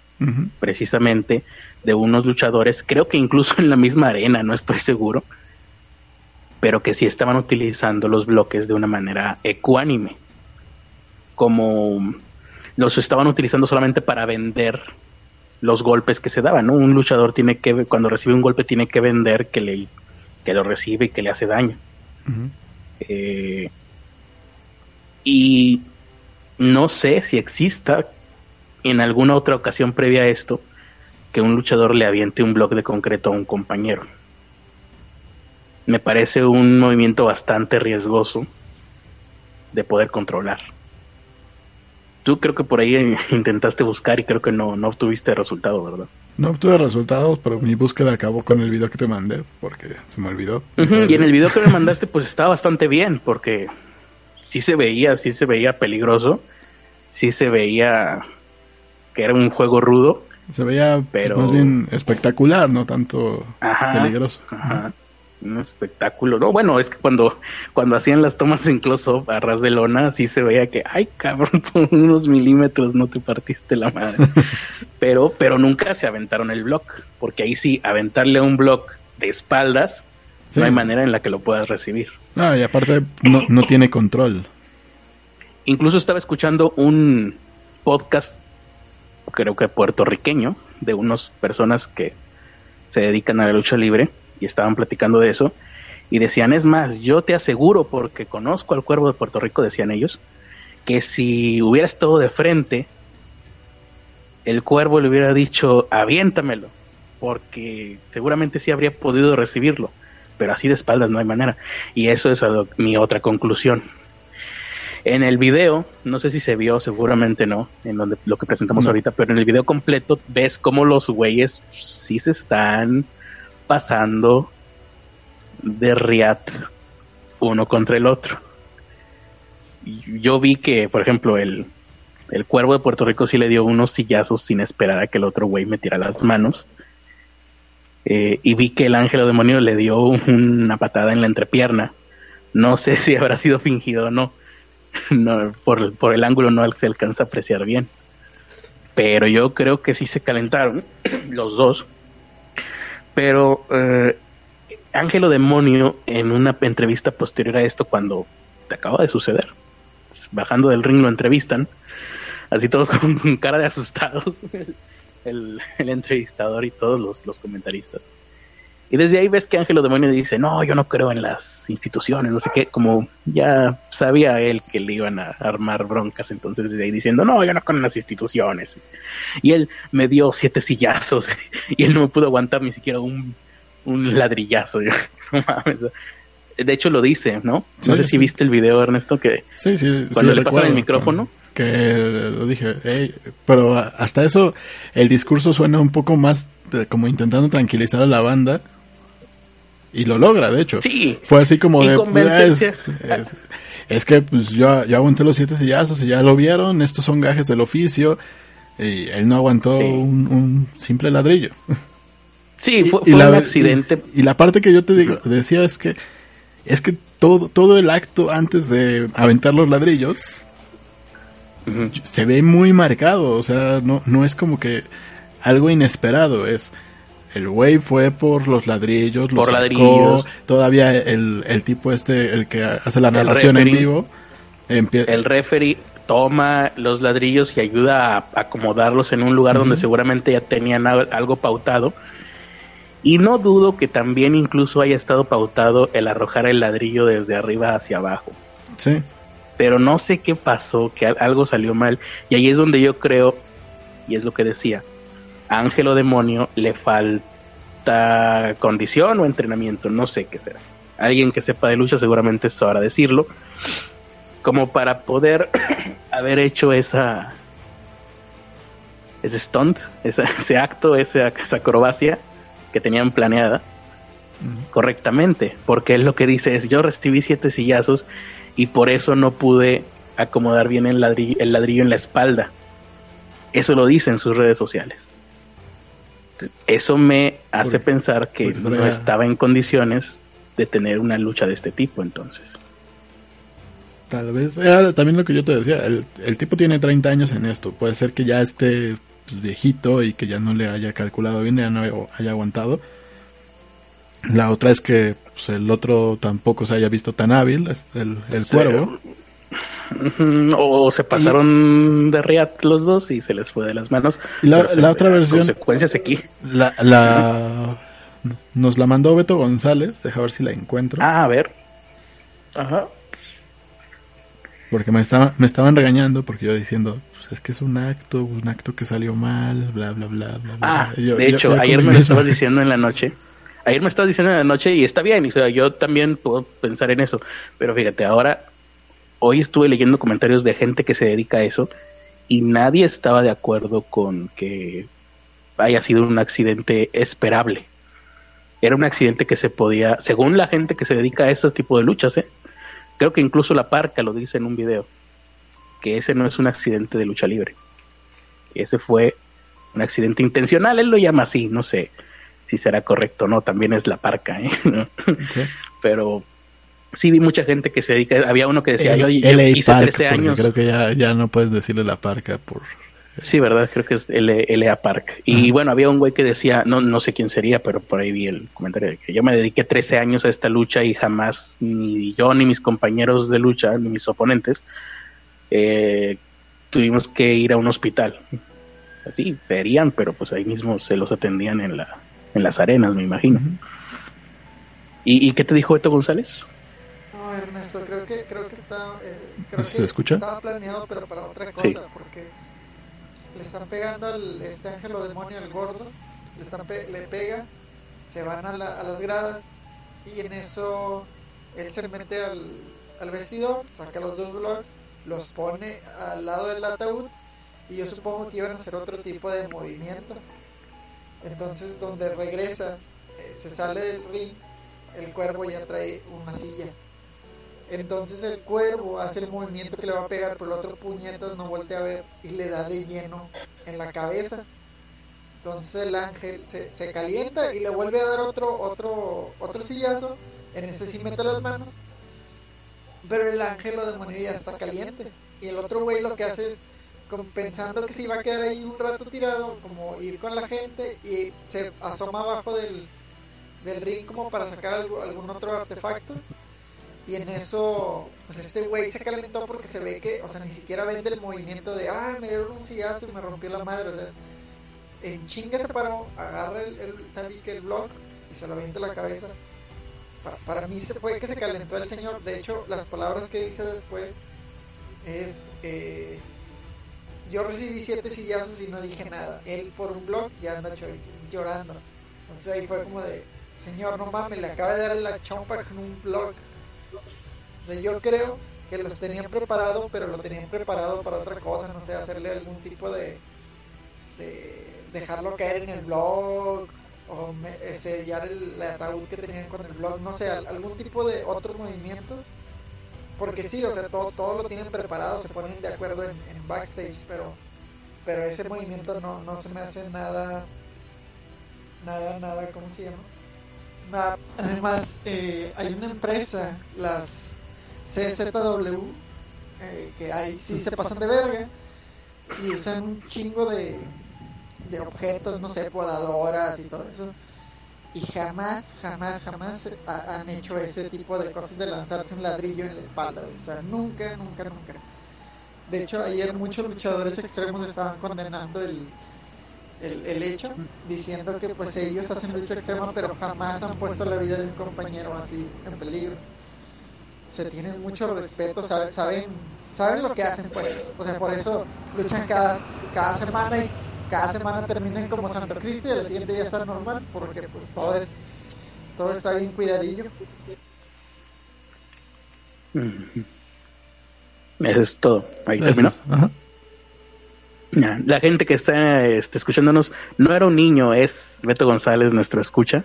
precisamente, de unos luchadores, creo que incluso en la misma arena, no estoy seguro, pero que sí estaban utilizando los bloques de una manera ecuánime. Como los estaban utilizando solamente para vender los golpes que se daban, ¿no? Un luchador tiene que, cuando recibe un golpe, tiene que vender que le que lo recibe y que le hace daño. Eh, y no sé si exista en alguna otra ocasión previa a esto que un luchador le aviente un bloque de concreto a un compañero. Me parece un movimiento bastante riesgoso de poder controlar. Tú creo que por ahí <laughs> intentaste buscar y creo que no, no obtuviste resultado, ¿verdad? No obtuve resultados, pero mi búsqueda acabó con el video que te mandé, porque se me olvidó. Y en el video que me <laughs> mandaste, pues estaba bastante bien, porque sí se veía, sí se veía peligroso, sí se veía que era un juego rudo. Se veía Pero- más bien espectacular, no tanto Ajá, peligroso. Ajá. Un espectáculo. No, bueno, es que cuando, cuando hacían las tomas en close-up a ras de lona, sí se veía que, ay, cabrón, <laughs> por unos milímetros no te partiste la madre. <laughs> pero, pero nunca se aventaron el block, porque ahí sí, aventarle un block de espaldas, Sí. no hay manera en la que lo puedas recibir. No, y aparte no, no tiene control. Incluso estaba escuchando un podcast, creo que puertorriqueño, de unas personas que se dedican a la lucha libre y estaban platicando de eso. Y decían, es más, yo te aseguro, porque conozco al cuervo de Puerto Rico, decían ellos, que si hubiera estado de frente, el cuervo le hubiera dicho, aviéntamelo, porque seguramente sí habría podido recibirlo, pero así de espaldas no hay manera. Y eso es lo- mi otra conclusión. En el video, no sé si se vio, seguramente no, en donde lo que presentamos No. ahorita, pero en el video completo ves cómo los güeyes sí se están pasando de riat uno contra el otro. Yo vi que, por ejemplo, el, el cuervo de Puerto Rico sí le dio unos sillazos sin esperar a que el otro güey metiera las manos. Eh, y vi que el ángel demonio le dio una patada en la entrepierna. No <laughs> sé si habrá sido fingido o no. no por, por el ángulo no se alcanza a apreciar bien. Pero yo creo que sí se calentaron <clears throat> los dos. Pero eh, Ángelo Demonio, en una entrevista posterior a esto, cuando te acaba de suceder, bajando del ring lo entrevistan, así todos <laughs> con cara de asustados, <laughs> el, el entrevistador y todos los, los comentaristas. Y desde ahí ves que Ángelo Demonio dice, no, yo no creo en las instituciones, no sé qué, como ya sabía él que le iban a armar broncas, entonces desde ahí diciendo, no, yo no creo en las instituciones. Y él me dio siete sillazos <laughs> y él no me pudo aguantar ni siquiera un, un ladrillazo. Yo, <laughs> no mames. De hecho lo dice, ¿no? Sí, no sé sí. si viste el video, Ernesto, que Sí. Cuando le pasan el micrófono. Que lo dije, pero hasta eso el discurso suena un poco más de- como intentando tranquilizar a la banda. Y lo logra, de hecho. sí, Fue así como Y de... convencerse. Es, es- es que pues yo ya aguanté los siete sillazos y ya lo vieron, estos son gajes del oficio. Y él no aguantó Sí. un, un simple ladrillo. sí, fue, Y- y fue la- un accidente. Y, y la parte que yo te digo, decía es que es que todo todo el acto antes de aventar los ladrillos se ve muy marcado, o sea, no no es como que algo inesperado, es el güey fue por los ladrillos, los Por sacó, ladrillos. todavía el, el tipo este, el que hace la narración en referee. vivo, empie- el referee toma los ladrillos y ayuda a acomodarlos en un lugar donde seguramente ya tenían al- algo pautado. Y no dudo que también incluso haya estado pautado el arrojar el ladrillo desde arriba hacia abajo. sí, Pero no sé qué pasó, que al- algo salió mal. Y ahí es donde yo creo, y es lo que decía, a Ángelo Demonio le falta condición o entrenamiento, no sé qué será. Alguien que sepa de lucha seguramente sabrá decirlo. Como para poder <clears throat> haber hecho esa ese stunt, esa- <laughs> ese acto, esa, esa acrobacia que tenían planeada correctamente, porque él lo que dice es yo recibí siete sillazos y por eso no pude acomodar bien el ladrillo, el ladrillo en la espalda. Eso lo dice en sus redes sociales. Eso me hace pensar que no estaba en condiciones de tener una lucha de este tipo entonces. Tal vez. Era también lo que yo te decía. El, el tipo tiene 30 años en esto. Puede ser que ya esté pues, viejito y que ya no le haya calculado bien, ya no haya aguantado. La otra es que pues, el otro tampoco se haya visto tan hábil, el, el cuervo. <laughs> O se pasaron de riat los dos y se les fue de las manos. Y la- la otra versión- Consecuencias aquí. La, la- <laughs> nos la mandó Beto González. Deja ver si la encuentro. Ah, a ver. Ajá. Porque me, estaba, me estaban regañando porque yo diciendo, pues es que es un acto, un acto que salió mal, bla, bla, bla, bla. Ah, Y yo- de yo- hecho, yo ayer me lo estabas diciendo en la noche. Ayer me estabas diciendo en la noche y está bien, o sea, yo también puedo pensar en eso. Pero fíjate, ahora, hoy estuve leyendo comentarios de gente que se dedica a eso y nadie estaba de acuerdo con que haya sido un accidente esperable. Era un accidente que se podía, según la gente que se dedica a ese tipo de luchas, ¿eh? creo que incluso la parca lo dice en un video, que ese no es un accidente de lucha libre. Ese fue un accidente intencional, él lo llama así, no sé si será correcto o no, también es la parca, ¿eh? <laughs> Sí. pero sí vi mucha gente que se dedica, había uno que decía, yo, hice Park, 13 porque años, Creo que ya, ya no puedes decirle la parca por... sí, verdad, creo que es LA Park, y bueno, había un güey que decía, no, no sé quién sería, pero por ahí vi el comentario, de que yo me dediqué 13 años a esta lucha y jamás, ni yo, ni mis compañeros de lucha, ni mis oponentes, eh, tuvimos que ir a un hospital. Así, serían, pero pues ahí mismo se los atendían en la en las arenas, me imagino. ¿Y, y qué te dijo Beto González? No, Ernesto, creo que, creo que está. eh, creo ¿Se que escucha? Estaba planeado, pero para otra cosa, Sí. porque le están pegando al este ángelo demonio, al gordo, le, están pe- le pega, se van a, la- a las gradas, y en eso él se mete al, al vestido, saca los dos blogs, los pone al lado del ataúd, y yo supongo que iban a hacer otro tipo de movimiento. Entonces, donde regresa, eh, se sale del ring, el cuervo ya trae una silla. Entonces el cuervo hace el movimiento que le va a pegar, pero el otro puñetas no voltea a ver y le da de lleno en la cabeza. Entonces el ángel se, se calienta y le vuelve a dar otro, otro, otro sillazo. En ese sí mete las manos. Pero el ángel o demonio ya está caliente. Y el otro güey lo que hace es, pensando que se iba a quedar ahí un rato tirado, como ir con la gente y se asoma abajo del, del ring como para sacar algo- algún otro artefacto. Y en eso, pues este güey se calentó porque se ve que, o sea, ni siquiera vende el movimiento de, ah, me dieron un sillazo y me rompió la madre. O sea, en chinga se paró, agarra el, el tabique, el block y se lo avienta la cabeza. Pa- para mí se fue que se calentó el señor. De hecho, las palabras que dice después es, eh, yo recibí siete sillazos y no dije nada. Él por un blog ya anda llorando. Entonces ahí fue como de, señor, no mames, le acaba de dar la chompa con un blog. O sea, yo creo que los tenían preparado, pero lo tenían preparado para otra cosa, no sé, hacerle algún tipo de, de dejarlo caer en el blog o eh, sellar el, ataúd que tenían con el blog, no sé, al- algún tipo de otro movimiento. Porque sí, o sea, todo, todo lo tienen preparado, se ponen de acuerdo en, backstage, pero pero ese movimiento no, no se me hace nada, nada, nada, ¿cómo se llama? Además, eh, hay una empresa, las CZW, eh, que ahí sí se pasan de verga y usan un chingo de, de objetos, no sé, podadoras y todo eso. Y jamás, jamás, jamás ha- han hecho ese tipo de cosas de lanzarse un ladrillo en la espalda. O sea, nunca, nunca, nunca. De hecho, ayer muchos luchadores extremos estaban condenando el, el, el hecho, diciendo que pues ellos hacen lucha extrema, pero jamás han puesto la vida de un compañero así en peligro. Se tienen mucho respeto, saben, saben, saben lo que hacen, pues. O sea, por eso luchan cada, cada semana y cada semana terminan como Santo Cristo y al siguiente ya está normal, porque pues todo es, todo está bien cuidadillo. Eso es todo. Ahí Eso terminó. es, ajá. Ya, La gente que está este, escuchándonos no era un niño, es Beto González, nuestro escucha.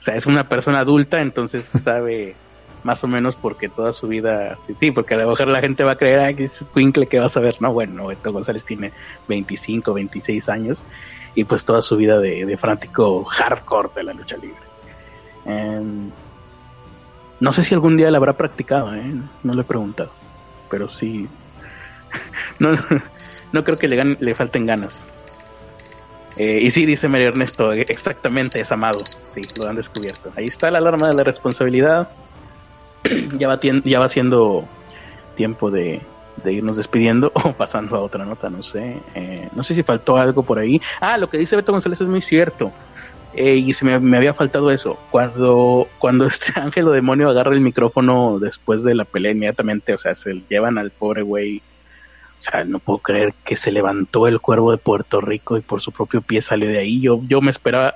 O sea, es una persona adulta, entonces <laughs> sabe más o menos porque toda su vida, sí, sí, porque a lo mejor la gente va a creer, que es Twinkle que vas a ver. No, bueno, Beto González tiene 25, 26 años y pues toda su vida de, de hardcore de la lucha libre. Em, no sé si algún día la habrá practicado, ¿eh? no le he preguntado, pero sí, <laughs> no, no creo que le, le falten ganas. Eh, y sí, dice Mario Ernesto, eh, exactamente, es amado. Sí, lo han descubierto. Ahí está la alarma de la responsabilidad. <clears throat> ya, va ya va siendo tiempo de, irnos despidiendo <laughs> o pasando a otra nota, no sé. Eh, no sé si faltó algo por ahí. Ah, lo que dice Beto González es muy cierto. Eh, y se me, había faltado eso. Cuando, cuando <laughs> este ángel o demonio agarra el micrófono después de la pelea inmediatamente, o sea, se llevan al pobre güey o sea, no puedo creer que se levantó el cuervo de Puerto Rico y por su propio pie salió de ahí. Yo, yo me esperaba,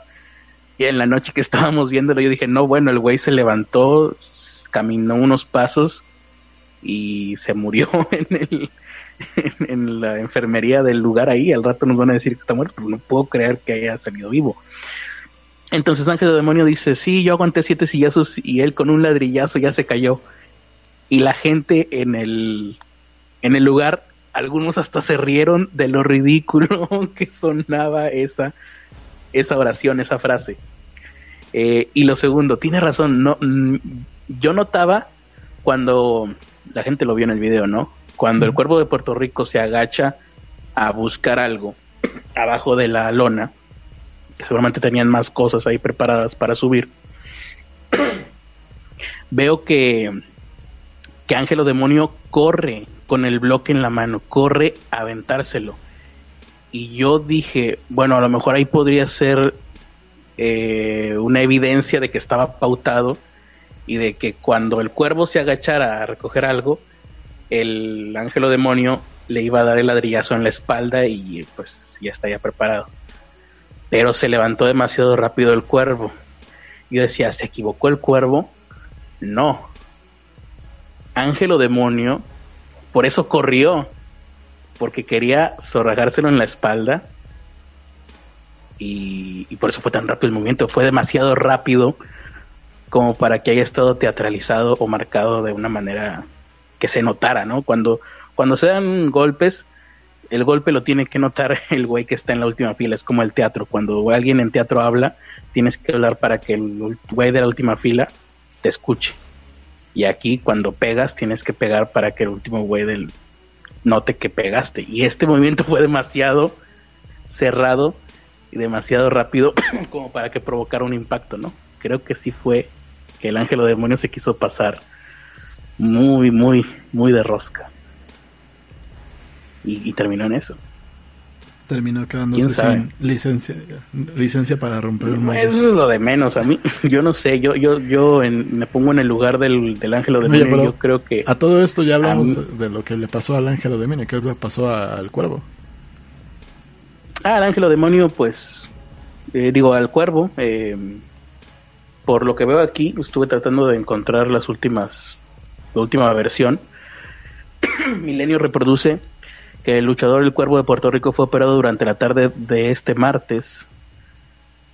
y en la noche que estábamos viéndolo, yo dije, no, bueno, el güey se levantó, caminó unos pasos y se murió <laughs> en, el, en, la enfermería del lugar ahí. Al rato nos van a decir que está muerto, pero no puedo creer que haya salido vivo. Entonces Ángel de Demonio dice, sí, yo aguanté siete sillazos y él con un ladrillazo ya se cayó. Y la gente en el, en el lugar algunos hasta se rieron de lo ridículo <laughs> que sonaba esa, esa oración, esa frase. Eh, y lo segundo, tiene razón, no, yo notaba cuando la gente lo vio en el video, ¿no? Cuando el cuervo de Puerto Rico se agacha a buscar algo <clears throat> abajo de la lona, que seguramente tenían más cosas ahí preparadas para subir, <clears throat> veo que, que Ángelo Demonio corre con el bloque en la mano, corre a aventárselo. Y yo dije, bueno, a lo mejor ahí podría ser eh, una evidencia de que estaba pautado y de que cuando el cuervo se agachara a recoger algo, el ángelo demonio le iba a dar el ladrillazo en la espalda y pues ya estaría preparado. Pero se levantó demasiado rápido el cuervo. Yo decía, ¿se equivocó el cuervo? No. Ángelo demonio por eso corrió, porque quería zorrajárselo en la espalda. Y, por eso fue tan rápido el movimiento. Fue demasiado rápido como para que haya estado teatralizado o marcado de una manera que se notara, ¿no? Cuando, cuando se dan golpes, el golpe lo tiene que notar <laughs> el güey que está en la última fila. Es como el teatro. Cuando alguien en teatro habla, tienes que hablar para que el güey de la última fila te escuche. Y aquí cuando pegas tienes que pegar para que el último güey del note que pegaste. Y este <laughs> movimiento fue demasiado cerrado y demasiado rápido <clears throat> como para que provocara un impacto, ¿no? Creo que sí fue que el ángel o demonio se quiso pasar muy, muy, muy de rosca. Y, y terminó en eso. Terminó quedándose sin licencia, licencia para romper un Eso es lo de menos a mí. <laughs> Yo no sé, yo yo yo en, me pongo en el lugar del, del ángel o demonio. Oye, yo creo que a todo esto ya hablamos de lo que le pasó al ángel o demonio, que le pasó al cuervo. Ah, al ángel o demonio, pues eh, digo al cuervo. Eh, por lo que veo aquí, estuve tratando de encontrar las últimas, la última versión. <clears throat> Milenio reproduce que el luchador El Cuervo de Puerto Rico fue operado durante la tarde de este martes,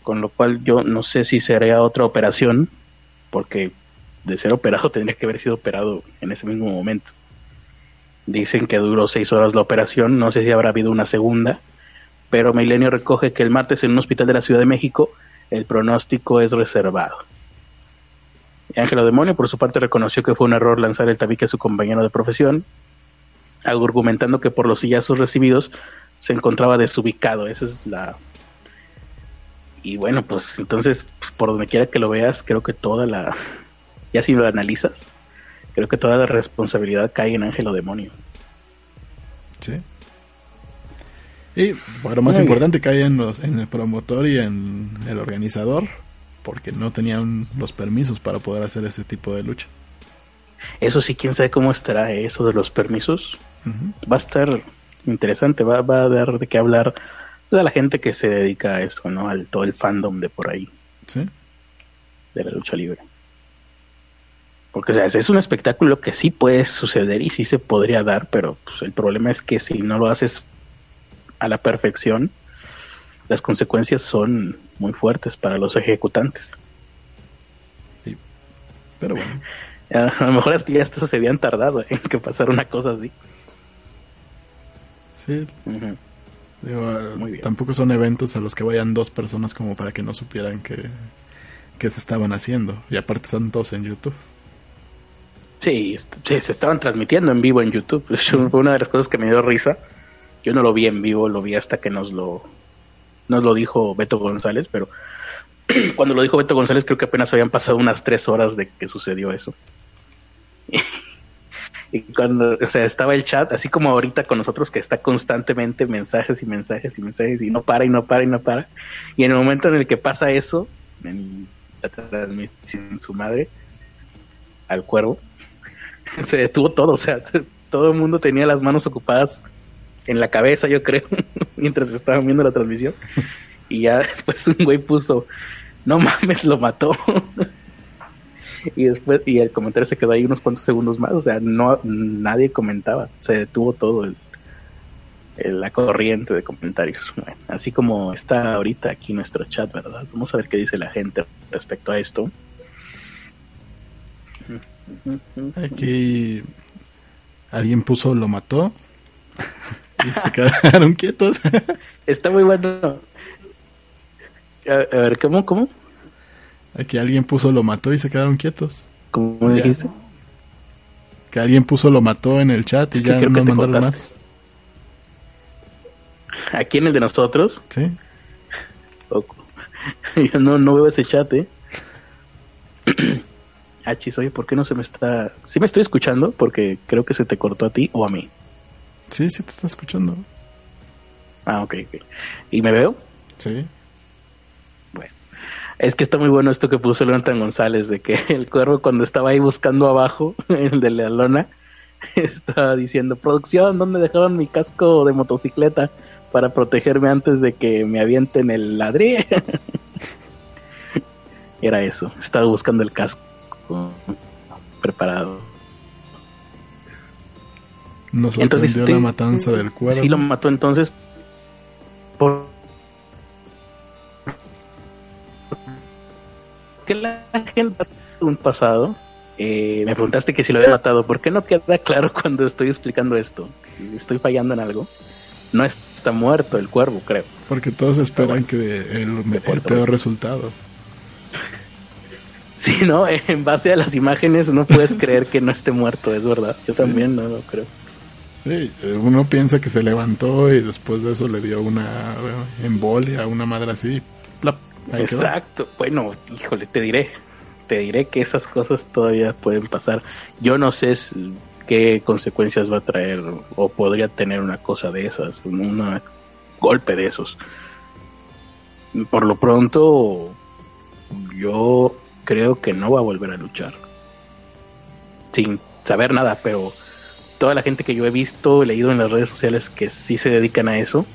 con lo cual yo no sé si sería otra operación, porque de ser operado <laughs> tendría que haber sido operado en ese mismo momento. Dicen que duró seis horas la operación, no sé si habrá habido una segunda, pero Milenio recoge que el martes en un hospital de la Ciudad de México el pronóstico es reservado. Ángelo Demonio, por su parte, reconoció que fue un error lanzar el tabique a su compañero de profesión, argumentando que por los sillazos recibidos se encontraba desubicado. Esa es la. Y bueno, pues entonces, pues, por donde quiera que lo veas, creo que toda la. Ya si lo analizas, creo que toda la responsabilidad cae en Ángelo Demonio. Sí. Y bueno, más Muy importante, cae en, los, en el promotor y en el organizador, porque no tenían los permisos para poder hacer ese tipo de lucha. Eso sí, quién sabe cómo estará eso de los permisos. Uh -huh. Va a estar interesante, va, va, a dar de qué hablar de la gente que se dedica a esto, ¿no? Al todo el fandom de por ahí. Sí. De la lucha libre. Porque, o sea, es un espectáculo que sí puede suceder y sí se podría dar, pero pues, el problema es que si no lo haces a la perfección, las consecuencias son muy fuertes para los ejecutantes. Sí. Pero bueno. <laughs> A lo mejor hasta ya hasta se habían tardado en que pasara una cosa así. Sí. Uh -huh. Digo, Muy bien. tampoco son eventos a los que vayan dos personas como para que no supieran que, que se estaban haciendo. Y aparte están todos en YouTube. Sí, se estaban transmitiendo en vivo en YouTube. Fue <laughs> una de las cosas que me dio risa. Yo no lo vi en vivo, lo vi hasta que nos lo, nos lo dijo Beto González, pero <clears throat> cuando lo dijo Beto González creo que apenas habían pasado unas tres horas de que sucedió eso. <laughs> Y cuando, o sea, estaba el chat, así como ahorita con nosotros, que está constantemente mensajes y mensajes y mensajes y no para y no para y no para. Y en el momento en el que pasa eso, en la transmisión su madre, al cuervo, <laughs> se detuvo todo, o sea, <laughs> todo el mundo tenía las manos ocupadas en la cabeza, yo creo, <laughs> mientras estaban viendo la transmisión. <laughs> Y ya después un güey puso, no mames, lo mató. <laughs> y después, y el comentario se quedó ahí unos cuantos segundos más, o sea, no, nadie comentaba, se detuvo todo el, el- la corriente de comentarios. Bueno, así como está ahorita aquí nuestro chat, ¿verdad? Vamos a ver qué dice la gente respecto a esto. Aquí alguien puso lo mató. Y se quedaron <laughs> quietos. Está muy bueno. A, a ver, ¿cómo? ¿Cómo? Aquí alguien puso lo mató y se quedaron quietos. ¿Cómo Ya. dijiste? Que alguien puso lo mató en el chat y Es que ya no que mandaron más. Aquí en el de nosotros. Sí. o- <laughs> Yo no, no veo ese chat, ¿eh? <clears throat> Achis, oye, ¿por qué no se me está...? Sí me estoy escuchando porque creo que se te cortó a ti o a mí. Sí, sí te está escuchando. Ah, ok, ok. ¿Y me veo? Sí. Bueno, es que está muy bueno esto que puso Leontan González, de que <laughs> el cuervo cuando estaba ahí buscando abajo, <laughs> el de la lona, <laughs> estaba diciendo, producción, ¿dónde dejaron mi casco de motocicleta para protegerme antes de que me avienten el ladrillo? Era eso, estaba buscando el casco preparado. Nos Entonces, sorprendió sí, la matanza del cuervo. Sí lo mató entonces por qué la gente un pasado eh, me preguntaste que si lo había matado ¿por qué no queda claro <laughs> cuando estoy explicando esto? ¿estoy fallando en algo? no está muerto el cuervo creo Porque todos esperan que el, el peor resultado. <laughs> sí no en base a las imágenes no puedes <laughs> creer que no esté muerto es verdad yo Sí. también no lo creo Uno piensa que se levantó y después de eso le dio una embolia, una madre así. Exacto. Bueno, híjole, te diré. Te diré que esas cosas todavía pueden pasar. Yo no sé qué consecuencias va a traer o podría tener una cosa de esas, un golpe de esos. Por lo pronto, yo creo que no va a volver a luchar. Sin saber nada, pero toda la gente que yo he visto, leído en las redes sociales que sí se dedican a eso,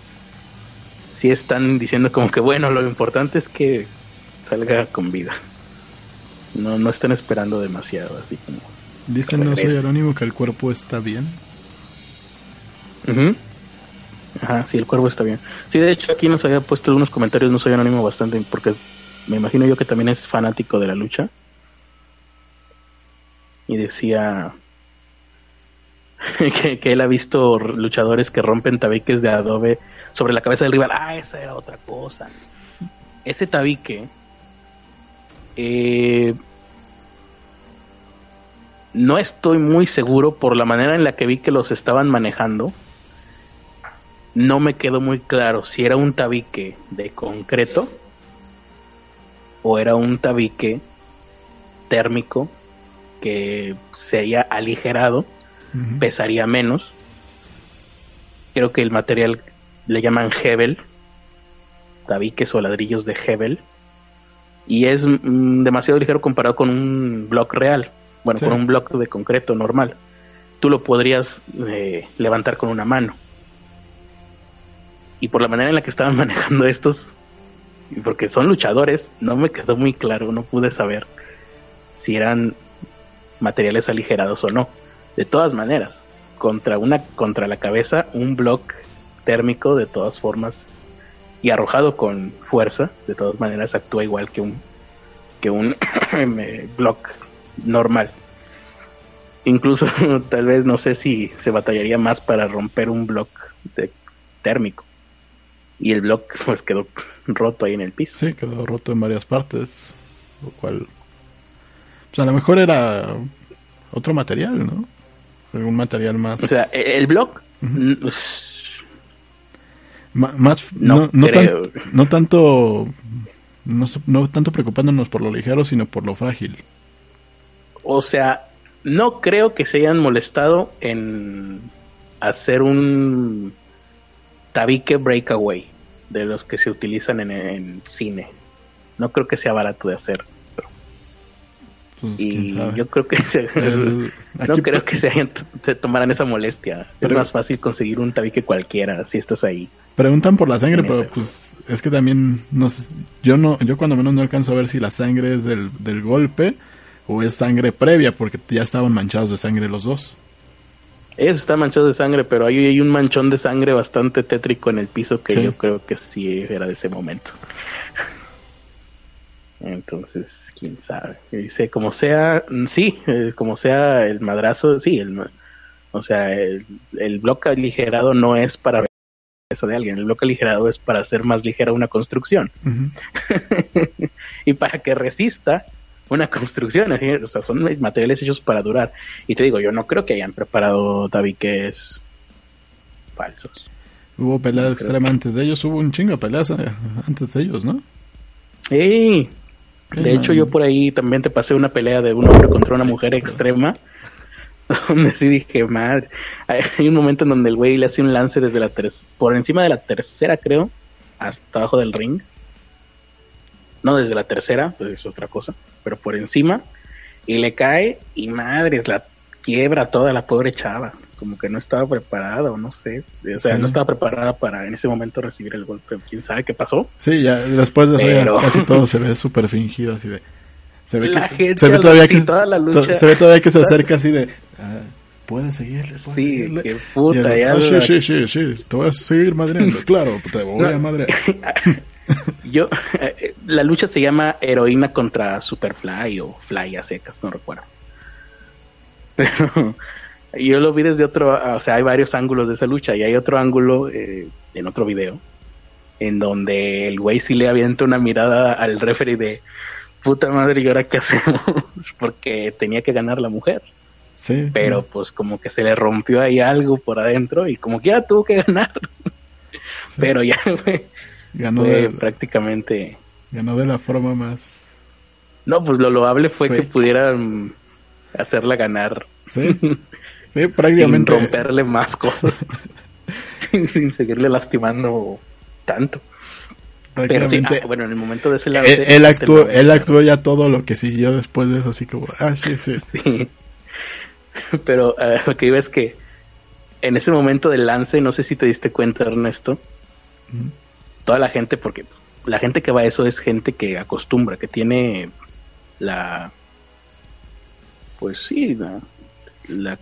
sí están diciendo como que bueno, lo importante es que salga con vida. No, no están esperando demasiado, así como. Dicen no soy anónimo que el cuerpo está bien. Ujú. Ajá, sí, el cuervo está bien. Sí, de hecho aquí nos había puesto unos comentarios, no soy anónimo bastante, porque me imagino yo que también es fanático de la lucha. Y decía <laughs> que, él ha visto luchadores que rompen tabiques de adobe sobre la cabeza del rival. Ah, esa era otra cosa. Ese tabique eh, no estoy muy seguro por la manera en la que vi que los estaban manejando. No me quedó muy claro si era un tabique de concreto o era un tabique térmico que sería aligerado, Pesaría menos. Creo que el material le llaman Hebel, tabiques o ladrillos de Hebel, y es mm, demasiado ligero comparado con un block real, bueno, Sí. con un block de concreto normal. Tú lo podrías eh, levantar con una mano. Y por la manera en la que estaban <laughs> manejando estos, porque son luchadores, no me quedó muy claro, no pude saber si eran materiales aligerados o no. De todas maneras, contra una contra la cabeza un block térmico de todas formas y arrojado con fuerza, de todas maneras actúa igual que un que un <coughs> eh, block normal. Incluso <laughs> tal vez no sé si se batallaría más para romper un block de- térmico. Y el blog pues quedó roto ahí en el piso. Sí, quedó roto en varias partes. Lo cual. Pues a lo mejor era otro material, ¿no? Algún material más. O sea, e-, el blog. pues, más. No No, tan- tanto. No, no tanto preocupándonos por lo ligero, sino por lo frágil. O sea, no creo que se hayan molestado en hacer un tabique breakaway de los que se utilizan en, en cine. No creo que sea barato de hacer. Pues Y yo creo que <laughs> se- El- no creo que se, hayan- se tomaran esa molestia. Pero- es más fácil conseguir un tabique cualquiera si estás ahí. Preguntan por la sangre, pero ese. pues es que también no sé, yo no yo cuando menos no alcanzo a ver si la sangre es del, del golpe o es sangre previa porque ya estaban manchados de sangre los dos. Ellos están manchados de sangre, pero ahí hay un manchón de sangre bastante tétrico en el piso que Sí. yo creo que sí era de ese momento. Entonces, quién sabe. Dice, como sea, mm, sí, eh, como sea el madrazo, sí, el, o sea, el, el bloque aligerado no es para eso de alguien, el bloque aligerado es para hacer más ligera una construcción <laughs> y para que resista una construcción. O sea, son materiales hechos para durar. Y te digo, yo no creo que hayan preparado tabiques falsos. Hubo peleas creo extremas antes de ellos, hubo un chingo de peleas eh, antes de ellos, ¿no? Sí. De hecho, yo por ahí también te pasé una pelea de un hombre contra una mujer extrema. <laughs> Donde sí dije, madre. Hay un momento en donde el güey le hace un lance desde la tercera, por encima de la tercera, creo, hasta abajo del ring. No desde la tercera, pues es otra cosa, pero por encima. Y le cae y madres, la quiebra toda la pobre chava. Como que no estaba preparada o no sé. O sea, Sí. no estaba preparada para en ese momento recibir el golpe. ¿Quién sabe qué pasó? Sí, ya después de eso ya casi todo <laughs> se ve súper fingido así de se ve La que gente se ve todavía sí, que toda la lucha. se ve todavía que se acerca así de ah, puede seguirle, Sí, seguirle. qué puta, el, ya "Ah, sí, la- sí, sí, sí, te voy a seguir madreando, <laughs> claro, te voy No. a madrear. <laughs> Yo, la lucha se llama Heroína contra Superfly o Fly a secas, no recuerdo. Pero yo lo vi desde otro, o sea, hay varios ángulos de esa lucha y hay otro ángulo eh, en otro video en donde el güey sí le avienta una mirada al referee de puta madre, ¿y ahora qué hacemos? <laughs> Porque tenía que ganar la mujer, Sí, pero pues como que se le rompió ahí algo por adentro y como que ya tuvo que ganar, sí. pero ya <laughs> fue, ganó, fue de, prácticamente... ganó de la forma más No, pues lo loable fue que pudieran hacerla ganar. Sí, <laughs> sí, sin romperle más cosas, <laughs> <laughs> sin seguirle lastimando tanto. Pero sí, ah, bueno, en el momento de ese él, lance, él actuó, te lo- él actuó ya todo lo que siguió después de eso así como, ah, sí, sí. <laughs> Sí. Pero eh, lo que iba es que en ese momento del lance, no sé si te diste cuenta, Ernesto, toda la gente, porque la gente que va a eso es gente que acostumbra, que tiene la, pues sí, la, la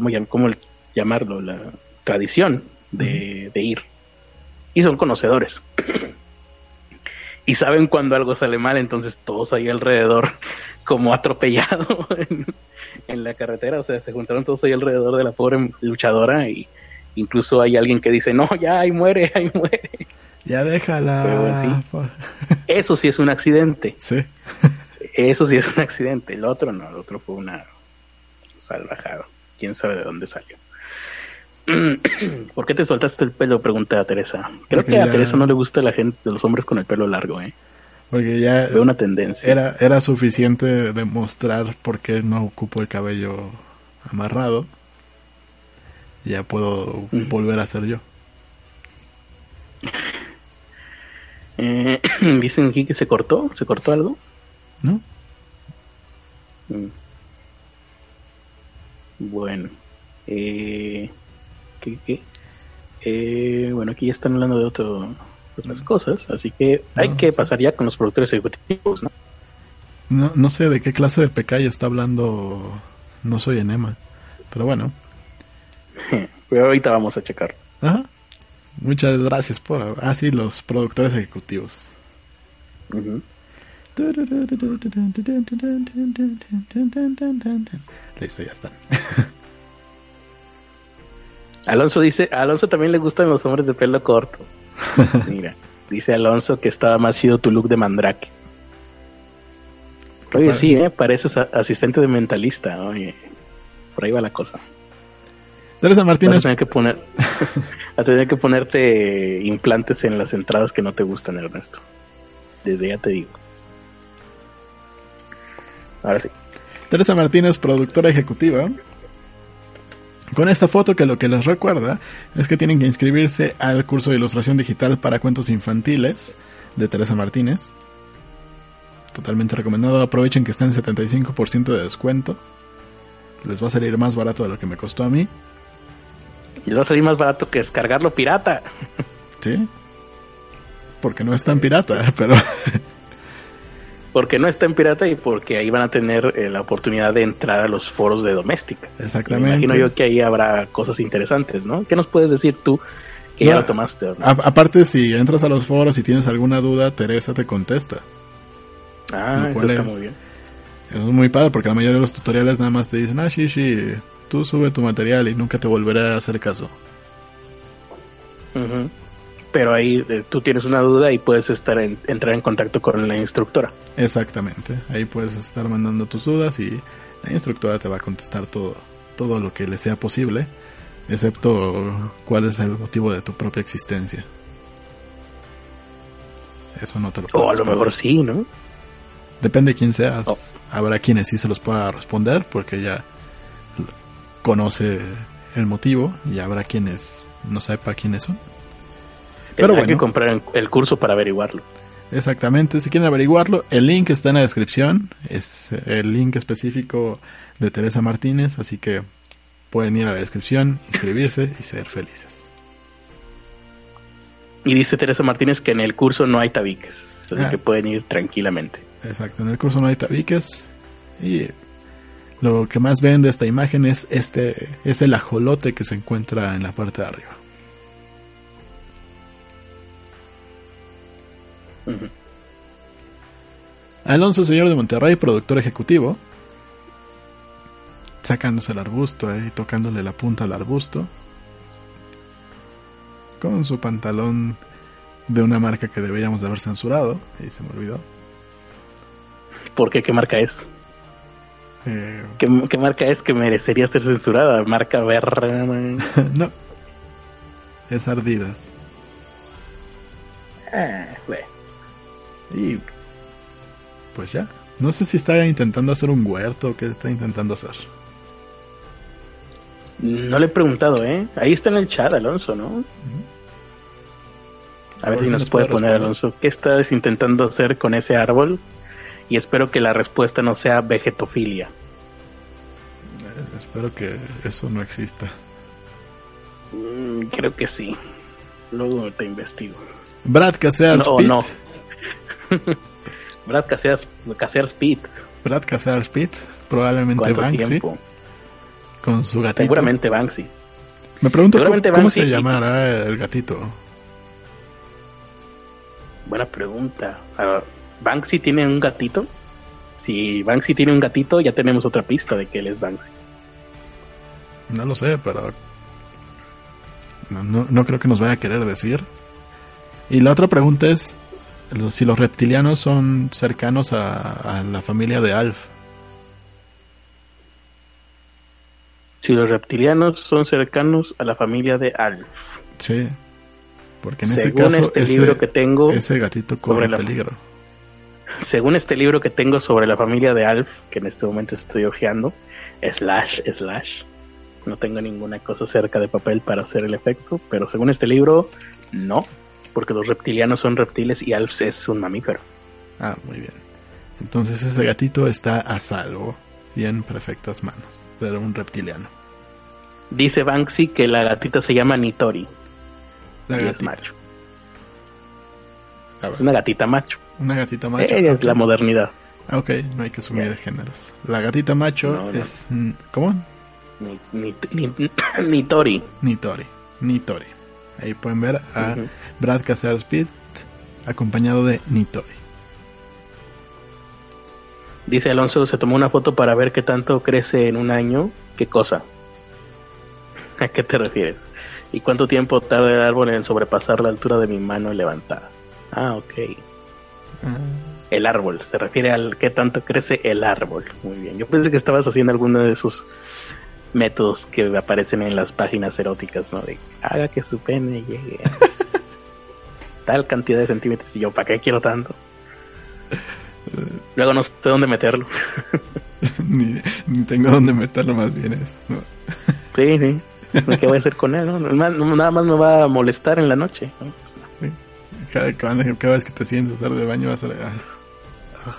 ¿cómo, cómo llamarlo? La tradición de, de ir. Y son conocedores. y saben cuando algo sale mal, entonces todos ahí alrededor, como atropellado <laughs> en, en la carretera, o sea, se juntaron todos ahí alrededor de la pobre luchadora y incluso hay alguien que dice, no, ya, ahí muere, ahí muere. Ya déjala. Pero sí. por- <laughs> Eso sí es un accidente. Sí. Eso sí es un accidente. El otro no, el otro fue una salvajada. Quién sabe de dónde salió. <clears throat> ¿Por qué te soltaste el pelo? Pregunta a Teresa. Creo Porque que a ya- Teresa no le gusta la gente, los hombres con el pelo largo, ¿eh? Porque ya Veo una tendencia. era, era suficiente demostrar por qué no ocupo el cabello amarrado. Ya puedo volver a ser yo. Eh, <clears throat> Dicen aquí que se cortó. ¿Se cortó algo? ¿No? Mm. Bueno. Eh, ¿qué, qué? Eh, bueno, aquí ya están hablando de otro, otras cosas, así que hay No, que sí. pasar ya con los productores ejecutivos, ¿no? No, no sé de qué clase de pecado está hablando. No soy enema. Pero bueno. <laughs> Pero ahorita vamos a checar. Ajá. Muchas gracias por. Ah, sí, los productores ejecutivos. Ujú. Listo, ya están. <laughs> Alonso dice, a Alonso también le gustan los hombres de pelo corto. <laughs> Mira, dice Alonso que estaba más chido tu look de Mandrake. Oye, sí, ¿eh? pareces a- asistente de mentalista. Oye, por ahí va la cosa. Teresa Vas Martínez, a tener que poner, <laughs> a tener que ponerte implantes en las entradas que no te gustan, Ernesto. Desde ya te digo. Ahora sí. Teresa Martínez, productora ejecutiva. Con esta foto que lo que les recuerda es que tienen que inscribirse al curso de ilustración digital para cuentos infantiles de Teresa Martínez. Totalmente recomendado. Aprovechen que está en 75% de descuento. Les va a salir más barato de lo que me costó a mí. Y va a salir más barato que descargarlo pirata. ¿Sí? Porque no es tan pirata, <laughs> pero Porque no está en pirata y porque ahí van a tener eh, la oportunidad de entrar a los foros de doméstica. Me exactamente. imagino yo que ahí habrá cosas interesantes, ¿no? ¿Qué nos puedes decir tú que No, ya lo tomaste? A- aparte, si entras a los foros y tienes alguna duda, Teresa te contesta. Ah, lo eso está es- muy bien. Eso es muy padre porque la mayoría de los tutoriales nada más te dicen, ah, sí, sí, tú sube tu material y nunca te volveré a hacer caso. Ujú. Pero ahí eh, tú tienes una duda y puedes estar en- entrar en contacto con la instructora. Exactamente. Ahí puedes estar mandando tus dudas y la instructora te va a contestar todo, todo lo que le sea posible, excepto cuál es el motivo de tu propia existencia. Eso no te lo O a lo perder. mejor sí, ¿no? Depende de quién seas. Oh. Habrá quienes sí se los pueda responder porque ya conoce el motivo y habrá quienes no sepa quiénes son. Pero Hay que comprar el curso para averiguarlo. Exactamente, si quieren averiguarlo, el link está en la descripción, es el link específico de Teresa Martínez, así que pueden ir a la descripción, inscribirse y ser felices. Y dice Teresa Martínez que en el curso no hay tabiques, así Ah. que pueden ir tranquilamente. Exacto, en el curso no hay tabiques y lo que más ven de esta imagen es este es el ajolote que se encuentra en la parte de arriba. Alonso Señor de Monterrey, productor ejecutivo, sacándose el arbusto y tocándole la punta al arbusto, con su pantalón de una marca que deberíamos de haber censurado, y se me olvidó. ¿Por qué? ¿Qué marca es? Eh, ¿Qué, qué marca es que merecería ser censurada? Marca Berman. <laughs> no, es Ardidas. Ah, bueno. Y pues ya, no sé si está intentando hacer un huerto o qué está intentando hacer. No le he preguntado, ¿eh? Ahí está en el chat, Alonso, ¿no? A ver si nos puede poner, responder. Alonso, ¿qué estás intentando hacer con ese árbol? Y espero que la respuesta no sea vegetofilia. Eh, espero que eso no exista. Mm, creo que sí. Luego te investigo. Brad Casears No, no. Brad Casears, Casears Pete. Brad Casears Pitt, probablemente ¿Cuánto Banksy, tiempo? con su gatito. Seguramente Banksy. Me pregunto cómo, se y- llamará el gatito. Buena pregunta. Ah, ¿Banksy tiene un gatito? Si Banksy tiene un gatito, ya tenemos otra pista de que él es Banksy. No lo sé, pero no, no- no creo que nos vaya a querer decir. Y la otra pregunta es si los reptilianos son cercanos a, a la familia de Alf. Si los reptilianos son cercanos a la familia de Alf. Sí. Porque en ese Según caso este ese, libro que tengo, ese gatito corre sobre la- peligro. <laughs> según este libro que tengo sobre la familia de Alf, que en este momento estoy hojeando, slash, slash, no tengo ninguna cosa cerca de papel para hacer el efecto, pero según este libro, no, porque los reptilianos son reptiles y Alf es un mamífero. Ah, muy bien. Entonces ese gatito está a salvo y en perfectas manos de un reptiliano. Dice Banksy que la gatita se llama Nitori La y es gatita. macho. A ver, Es una gatita macho. una gatita macho. Ella es ok. la modernidad. Ah, ok, no hay que asumir Ya. géneros. La gatita macho No, no. es... ¿Cómo? Ni, ni, ni- <clears throat> Nitori. Nitori. Ahí pueden ver a. Brad Casares Pitt acompañado de Nitori. Dice Alonso, se tomó una foto para ver qué tanto crece en un año. ¿Qué cosa? <laughs> ¿A qué te refieres? ¿Y cuánto tiempo tarda el árbol en sobrepasar la altura de mi mano levantada? Ah, ok. Ah, El árbol, se refiere al qué tanto crece el árbol. Muy bien. Yo pensé que estabas haciendo alguno de esos métodos que aparecen en las páginas eróticas, ¿no? De haga que su pene llegue a <laughs> tal cantidad de centímetros. Y yo, ¿para qué quiero tanto? Luego no sé dónde meterlo. <laughs> ni, ni tengo dónde meterlo más bien es. ¿no? <laughs> Sí, sí. ¿Qué voy a hacer con él? no? Nada más me va a molestar en la noche. ¿no? Cada, cada- cada vez que te sientes hacer de baño vas a... ah,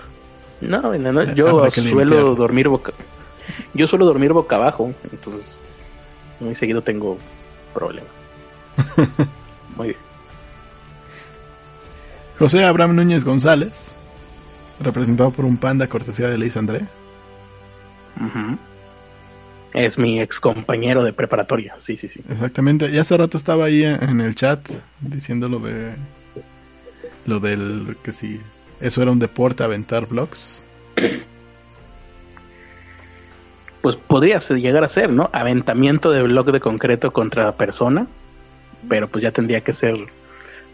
No, en la no- Habrá yo suelo dormir boca. Yo suelo dormir boca abajo, entonces muy seguido tengo problemas. <laughs> Muy bien. José Abraham Núñez González, representado por un panda cortesía de Liz André. Es mi ex compañero de preparatoria, sí, sí, sí. Exactamente. Y hace rato estaba ahí en en el chat diciendo lo de... Lo del... que si eso era un deporte, aventar blogs. <clears throat> Pues podría ser- llegar a ser, ¿no? Aventamiento de bloque de concreto contra persona, pero pues ya tendría que ser,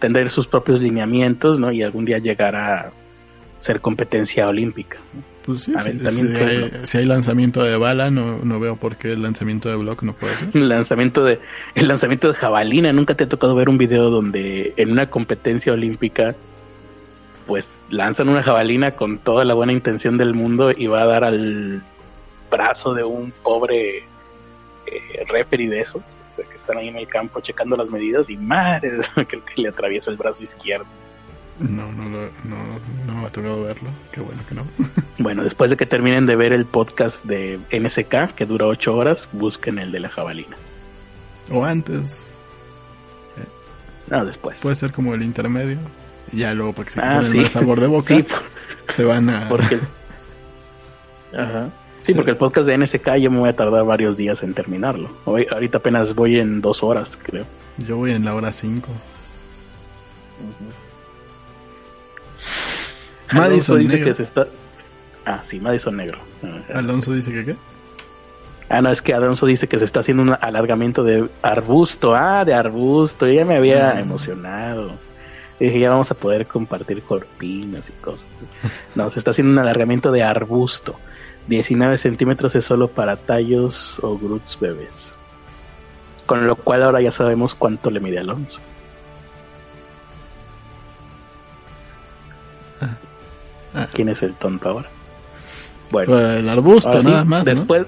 tener sus propios lineamientos, ¿no? Y algún día llegar a ser competencia olímpica. Pues sí, si, si hay, si hay lanzamiento de bala, no, no veo por qué el lanzamiento de blog no puede ser. El <laughs> lanzamiento de el lanzamiento de jabalina, nunca te ha tocado ver un video donde en una competencia olímpica pues lanzan una jabalina con toda la buena intención del mundo y va a dar al brazo de un pobre eh, referee de esos que están ahí en el campo checando las medidas y madre, <laughs> creo que le atraviesa el brazo izquierdo. No, no, lo- no, no me ha tocado verlo. Qué bueno que no. <laughs> Bueno, después de que terminen de ver el podcast de NSK, que dura ocho horas, busquen el de la jabalina. o antes. No, después. Puede ser como el intermedio. Y ya luego, para que se Ah, sí. el sabor de boca, <laughs> Sí, se van a. porque Ajá. Sí, porque el podcast de NSK yo me voy a tardar varios días en terminarlo. Hoy, ahorita apenas voy en dos horas, creo. Yo voy en la hora 5. Alonso Madison dice Negro. que se está. Ah, sí, Madison Negro. Alonso dice que qué. Ah, no, es que Alonso dice que se está haciendo un alargamiento de arbusto. Ah, de arbusto. Ya me había Ah. emocionado. Dije, ya vamos a poder compartir corpinas y cosas. No, se está haciendo un alargamiento de arbusto. 19 centímetros es solo para tallos o groots bebés. Con lo cual ahora ya sabemos cuánto le mide Alonso. Ah. ¿Quién es el tonto ahora? Bueno. Pues el arbusto, Ahora sí, nada más. ¿no? Después,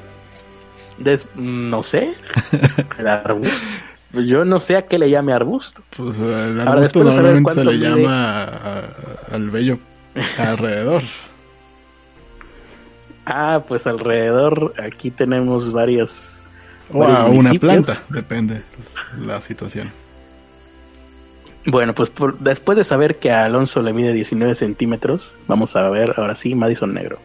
des- no sé. <laughs> El arbusto. Yo no sé a qué le llame arbusto. Pues el arbusto normalmente se le mide- llama a- a- al vello <laughs> alrededor. Ah, pues alrededor aquí tenemos varios. O a una planta, depende la situación. Bueno, pues por- después de saber que a Alonso le mide 19 centímetros, vamos a ver ahora sí Madison Negro.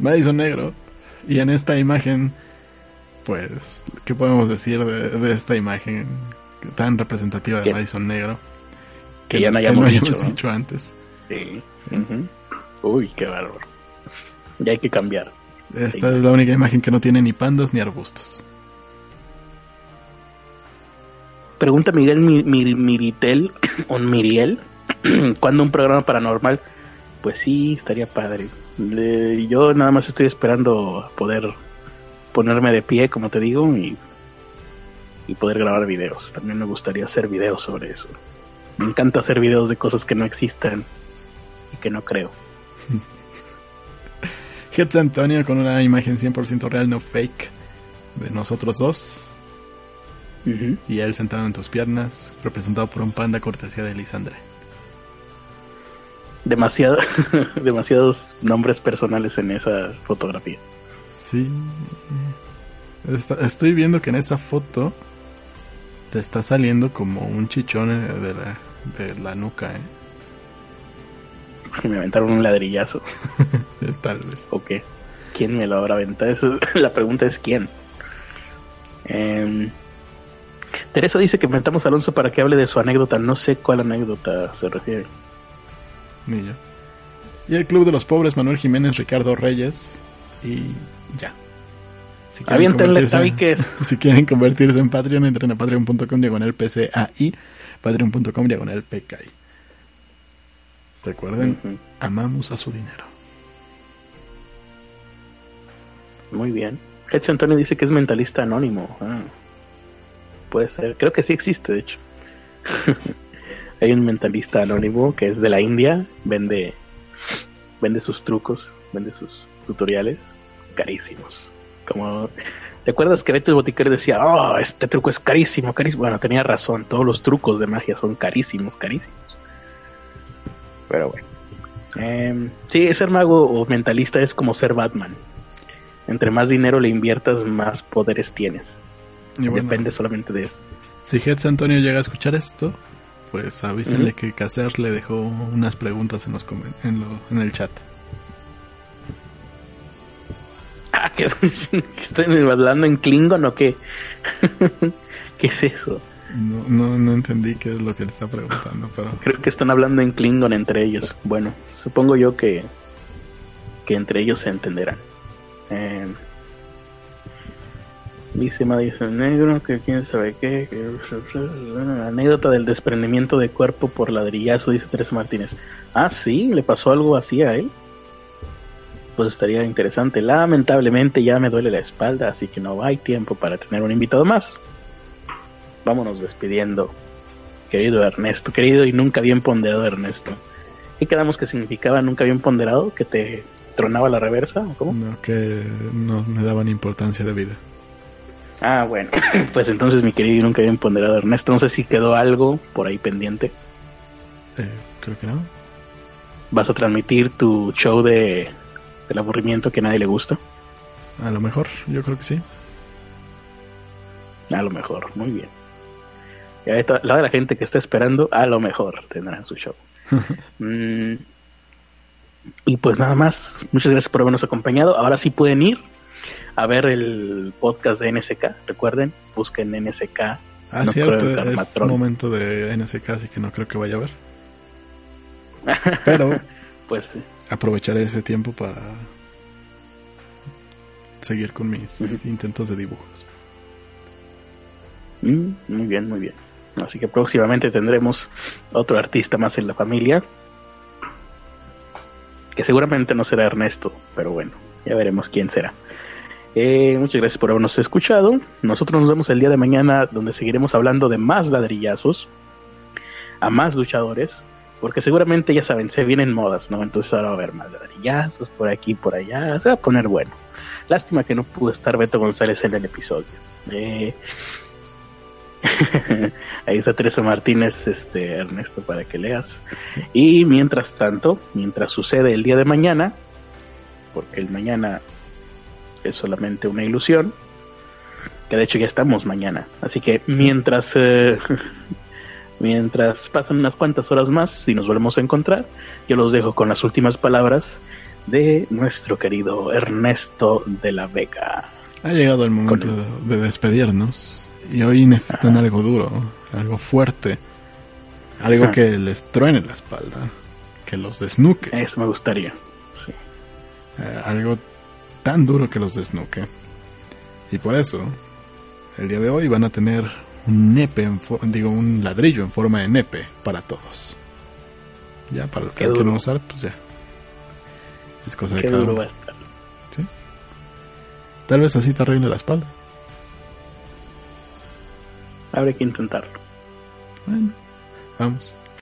Madison Negro. Y en esta imagen, pues, ¿qué podemos decir de, de esta imagen tan representativa de Madison Negro? que ya no hayamos dicho, ¿no? dicho antes. Sí. Uy, qué bárbaro. Ya hay que cambiar. Esta es la única imagen que no tiene ni pandas ni arbustos. Pregunta Miguel Mi- Mi- Miritel <coughs> o Miriel, <clears throat> ¿cuándo un programa paranormal? Pues sí, estaría padre. Le- yo nada más estoy esperando poder ponerme de pie, como te digo, y, y poder grabar videos. También me gustaría hacer videos sobre eso. Me encanta hacer videos de cosas que no existan y que no creo. <laughs> Heads Antonio con una imagen 100% real, no fake, de nosotros dos. Y él sentado en tus piernas, representado por un panda cortesía de Lisandre. Demasiado, <laughs> demasiados nombres personales en esa fotografía. Sí. Está- estoy viendo que en esa foto te está saliendo como un chichón eh, de la, de la nuca, ¿eh? Y me aventaron un ladrillazo. <laughs> Tal vez. ¿O qué? ¿Quién me lo habrá aventado? Eso, <laughs> la pregunta es quién. Em, Teresa dice que inventamos a Alonso para que hable de su anécdota. No sé cuál anécdota se refiere. Ni yo. Y el Club de los Pobres, Manuel Jiménez, Ricardo Reyes. Y ya. Si quieren, convertirse, <laughs> si quieren convertirse en Patreon, entren a patreon.com diagonal PCAI, patreon.com diagonal PKI. Recuerden, Ujú. amamos a su dinero. Muy bien. Hetz Antonio dice que es mentalista anónimo. Ah, puede ser. Creo que sí existe, de hecho. <laughs> Hay un mentalista anónimo que es de la India. Vende, vende sus trucos, vende sus tutoriales carísimos. Como, ¿te acuerdas que Beto el Boticario decía, oh, este truco es carísimo, carísimo? Bueno, tenía razón. Todos los trucos de magia son carísimos, carísimos. Pero bueno. Em, sí, ser mago o mentalista es como ser Batman. Entre más dinero le inviertas, más poderes tienes. Y bueno, Depende solamente de eso. si Hetz Antonio llega a escuchar esto, pues avísenle Ujú. que Cacer le dejó unas preguntas en, los comen- en, lo- en el chat. <laughs> Ah, ¿qué? ¿Estoy hablando en Klingon o qué? <laughs> ¿Qué es eso? No, no, no entendí qué es lo que le está preguntando, pero Creo que están hablando en Klingon entre ellos. Bueno, supongo yo que, que entre ellos se entenderán. Eh, dice Madison Negro que quién sabe qué. que- la anécdota del desprendimiento de cuerpo por ladrillazo, dice Teresa Martínez. Ah, sí, le pasó algo así a él. Pues estaría interesante. Lamentablemente ya me duele la espalda, así que no hay tiempo para tener un invitado más. Vámonos despidiendo querido Ernesto, querido y nunca bien ponderado Ernesto. ¿Qué quedamos que significaba nunca bien ponderado? ¿Que te tronaba la reversa? ¿o ¿Cómo? no, que no me daban importancia de vida. Ah, bueno, <clears throat> pues entonces mi querido y nunca bien ponderado Ernesto, no sé si quedó algo por ahí pendiente. Eh, creo que no. ¿Vas a transmitir tu show de del aburrimiento que a nadie le gusta? A lo mejor, yo creo que sí. A lo mejor, muy bien. Y la de la gente que está esperando, a lo mejor tendrán su show. <laughs> Mm, y pues nada más, muchas gracias por habernos acompañado. Ahora sí pueden ir a ver el podcast de NSK. Recuerden, busquen NSK. Ah, No cierto, es Carmatrón. momento de NSK, así que no creo que vaya a ver. <laughs> Pero Pues aprovecharé ese tiempo para seguir con mis Ujú. intentos de dibujos. Mm, muy bien, muy bien. Así que próximamente tendremos otro artista más en la familia. Que seguramente no será Ernesto, pero bueno, ya veremos quién será. Eh, muchas gracias por habernos escuchado. Nosotros nos vemos el día de mañana donde seguiremos hablando de más ladrillazos, a más luchadores, porque seguramente ya saben, se vienen modas, ¿no? Entonces ahora va a haber más ladrillazos por aquí, por allá, se va a poner bueno. Lástima que no pudo estar Beto González en el episodio. Eh, <laughs> Ahí está Teresa Martínez, este Ernesto, para que leas. Y mientras tanto, mientras sucede el día de mañana, porque el mañana es solamente una ilusión, que de hecho ya estamos mañana. Así que mientras eh, <laughs> mientras pasan unas cuantas horas más y nos volvemos a encontrar, yo los dejo con las últimas palabras de nuestro querido Ernesto de la Vega. Ha llegado el momento Con- de despedirnos y hoy necesitan algo duro, algo fuerte, algo Ajá. que les truene la espalda, que los desnuque, Eso me gustaría. Sí. eh, algo tan duro que los desnuque. Y por eso, el día de hoy van a tener un nepe, en digo, un ladrillo en forma de nepe para todos. Ya, para lo que quieran usar, pues ya. Es cosa de cada duro uno. va a estar. ¿sí? Tal vez así te arregle la espalda. Habrá que intentarlo. Bueno, vamos.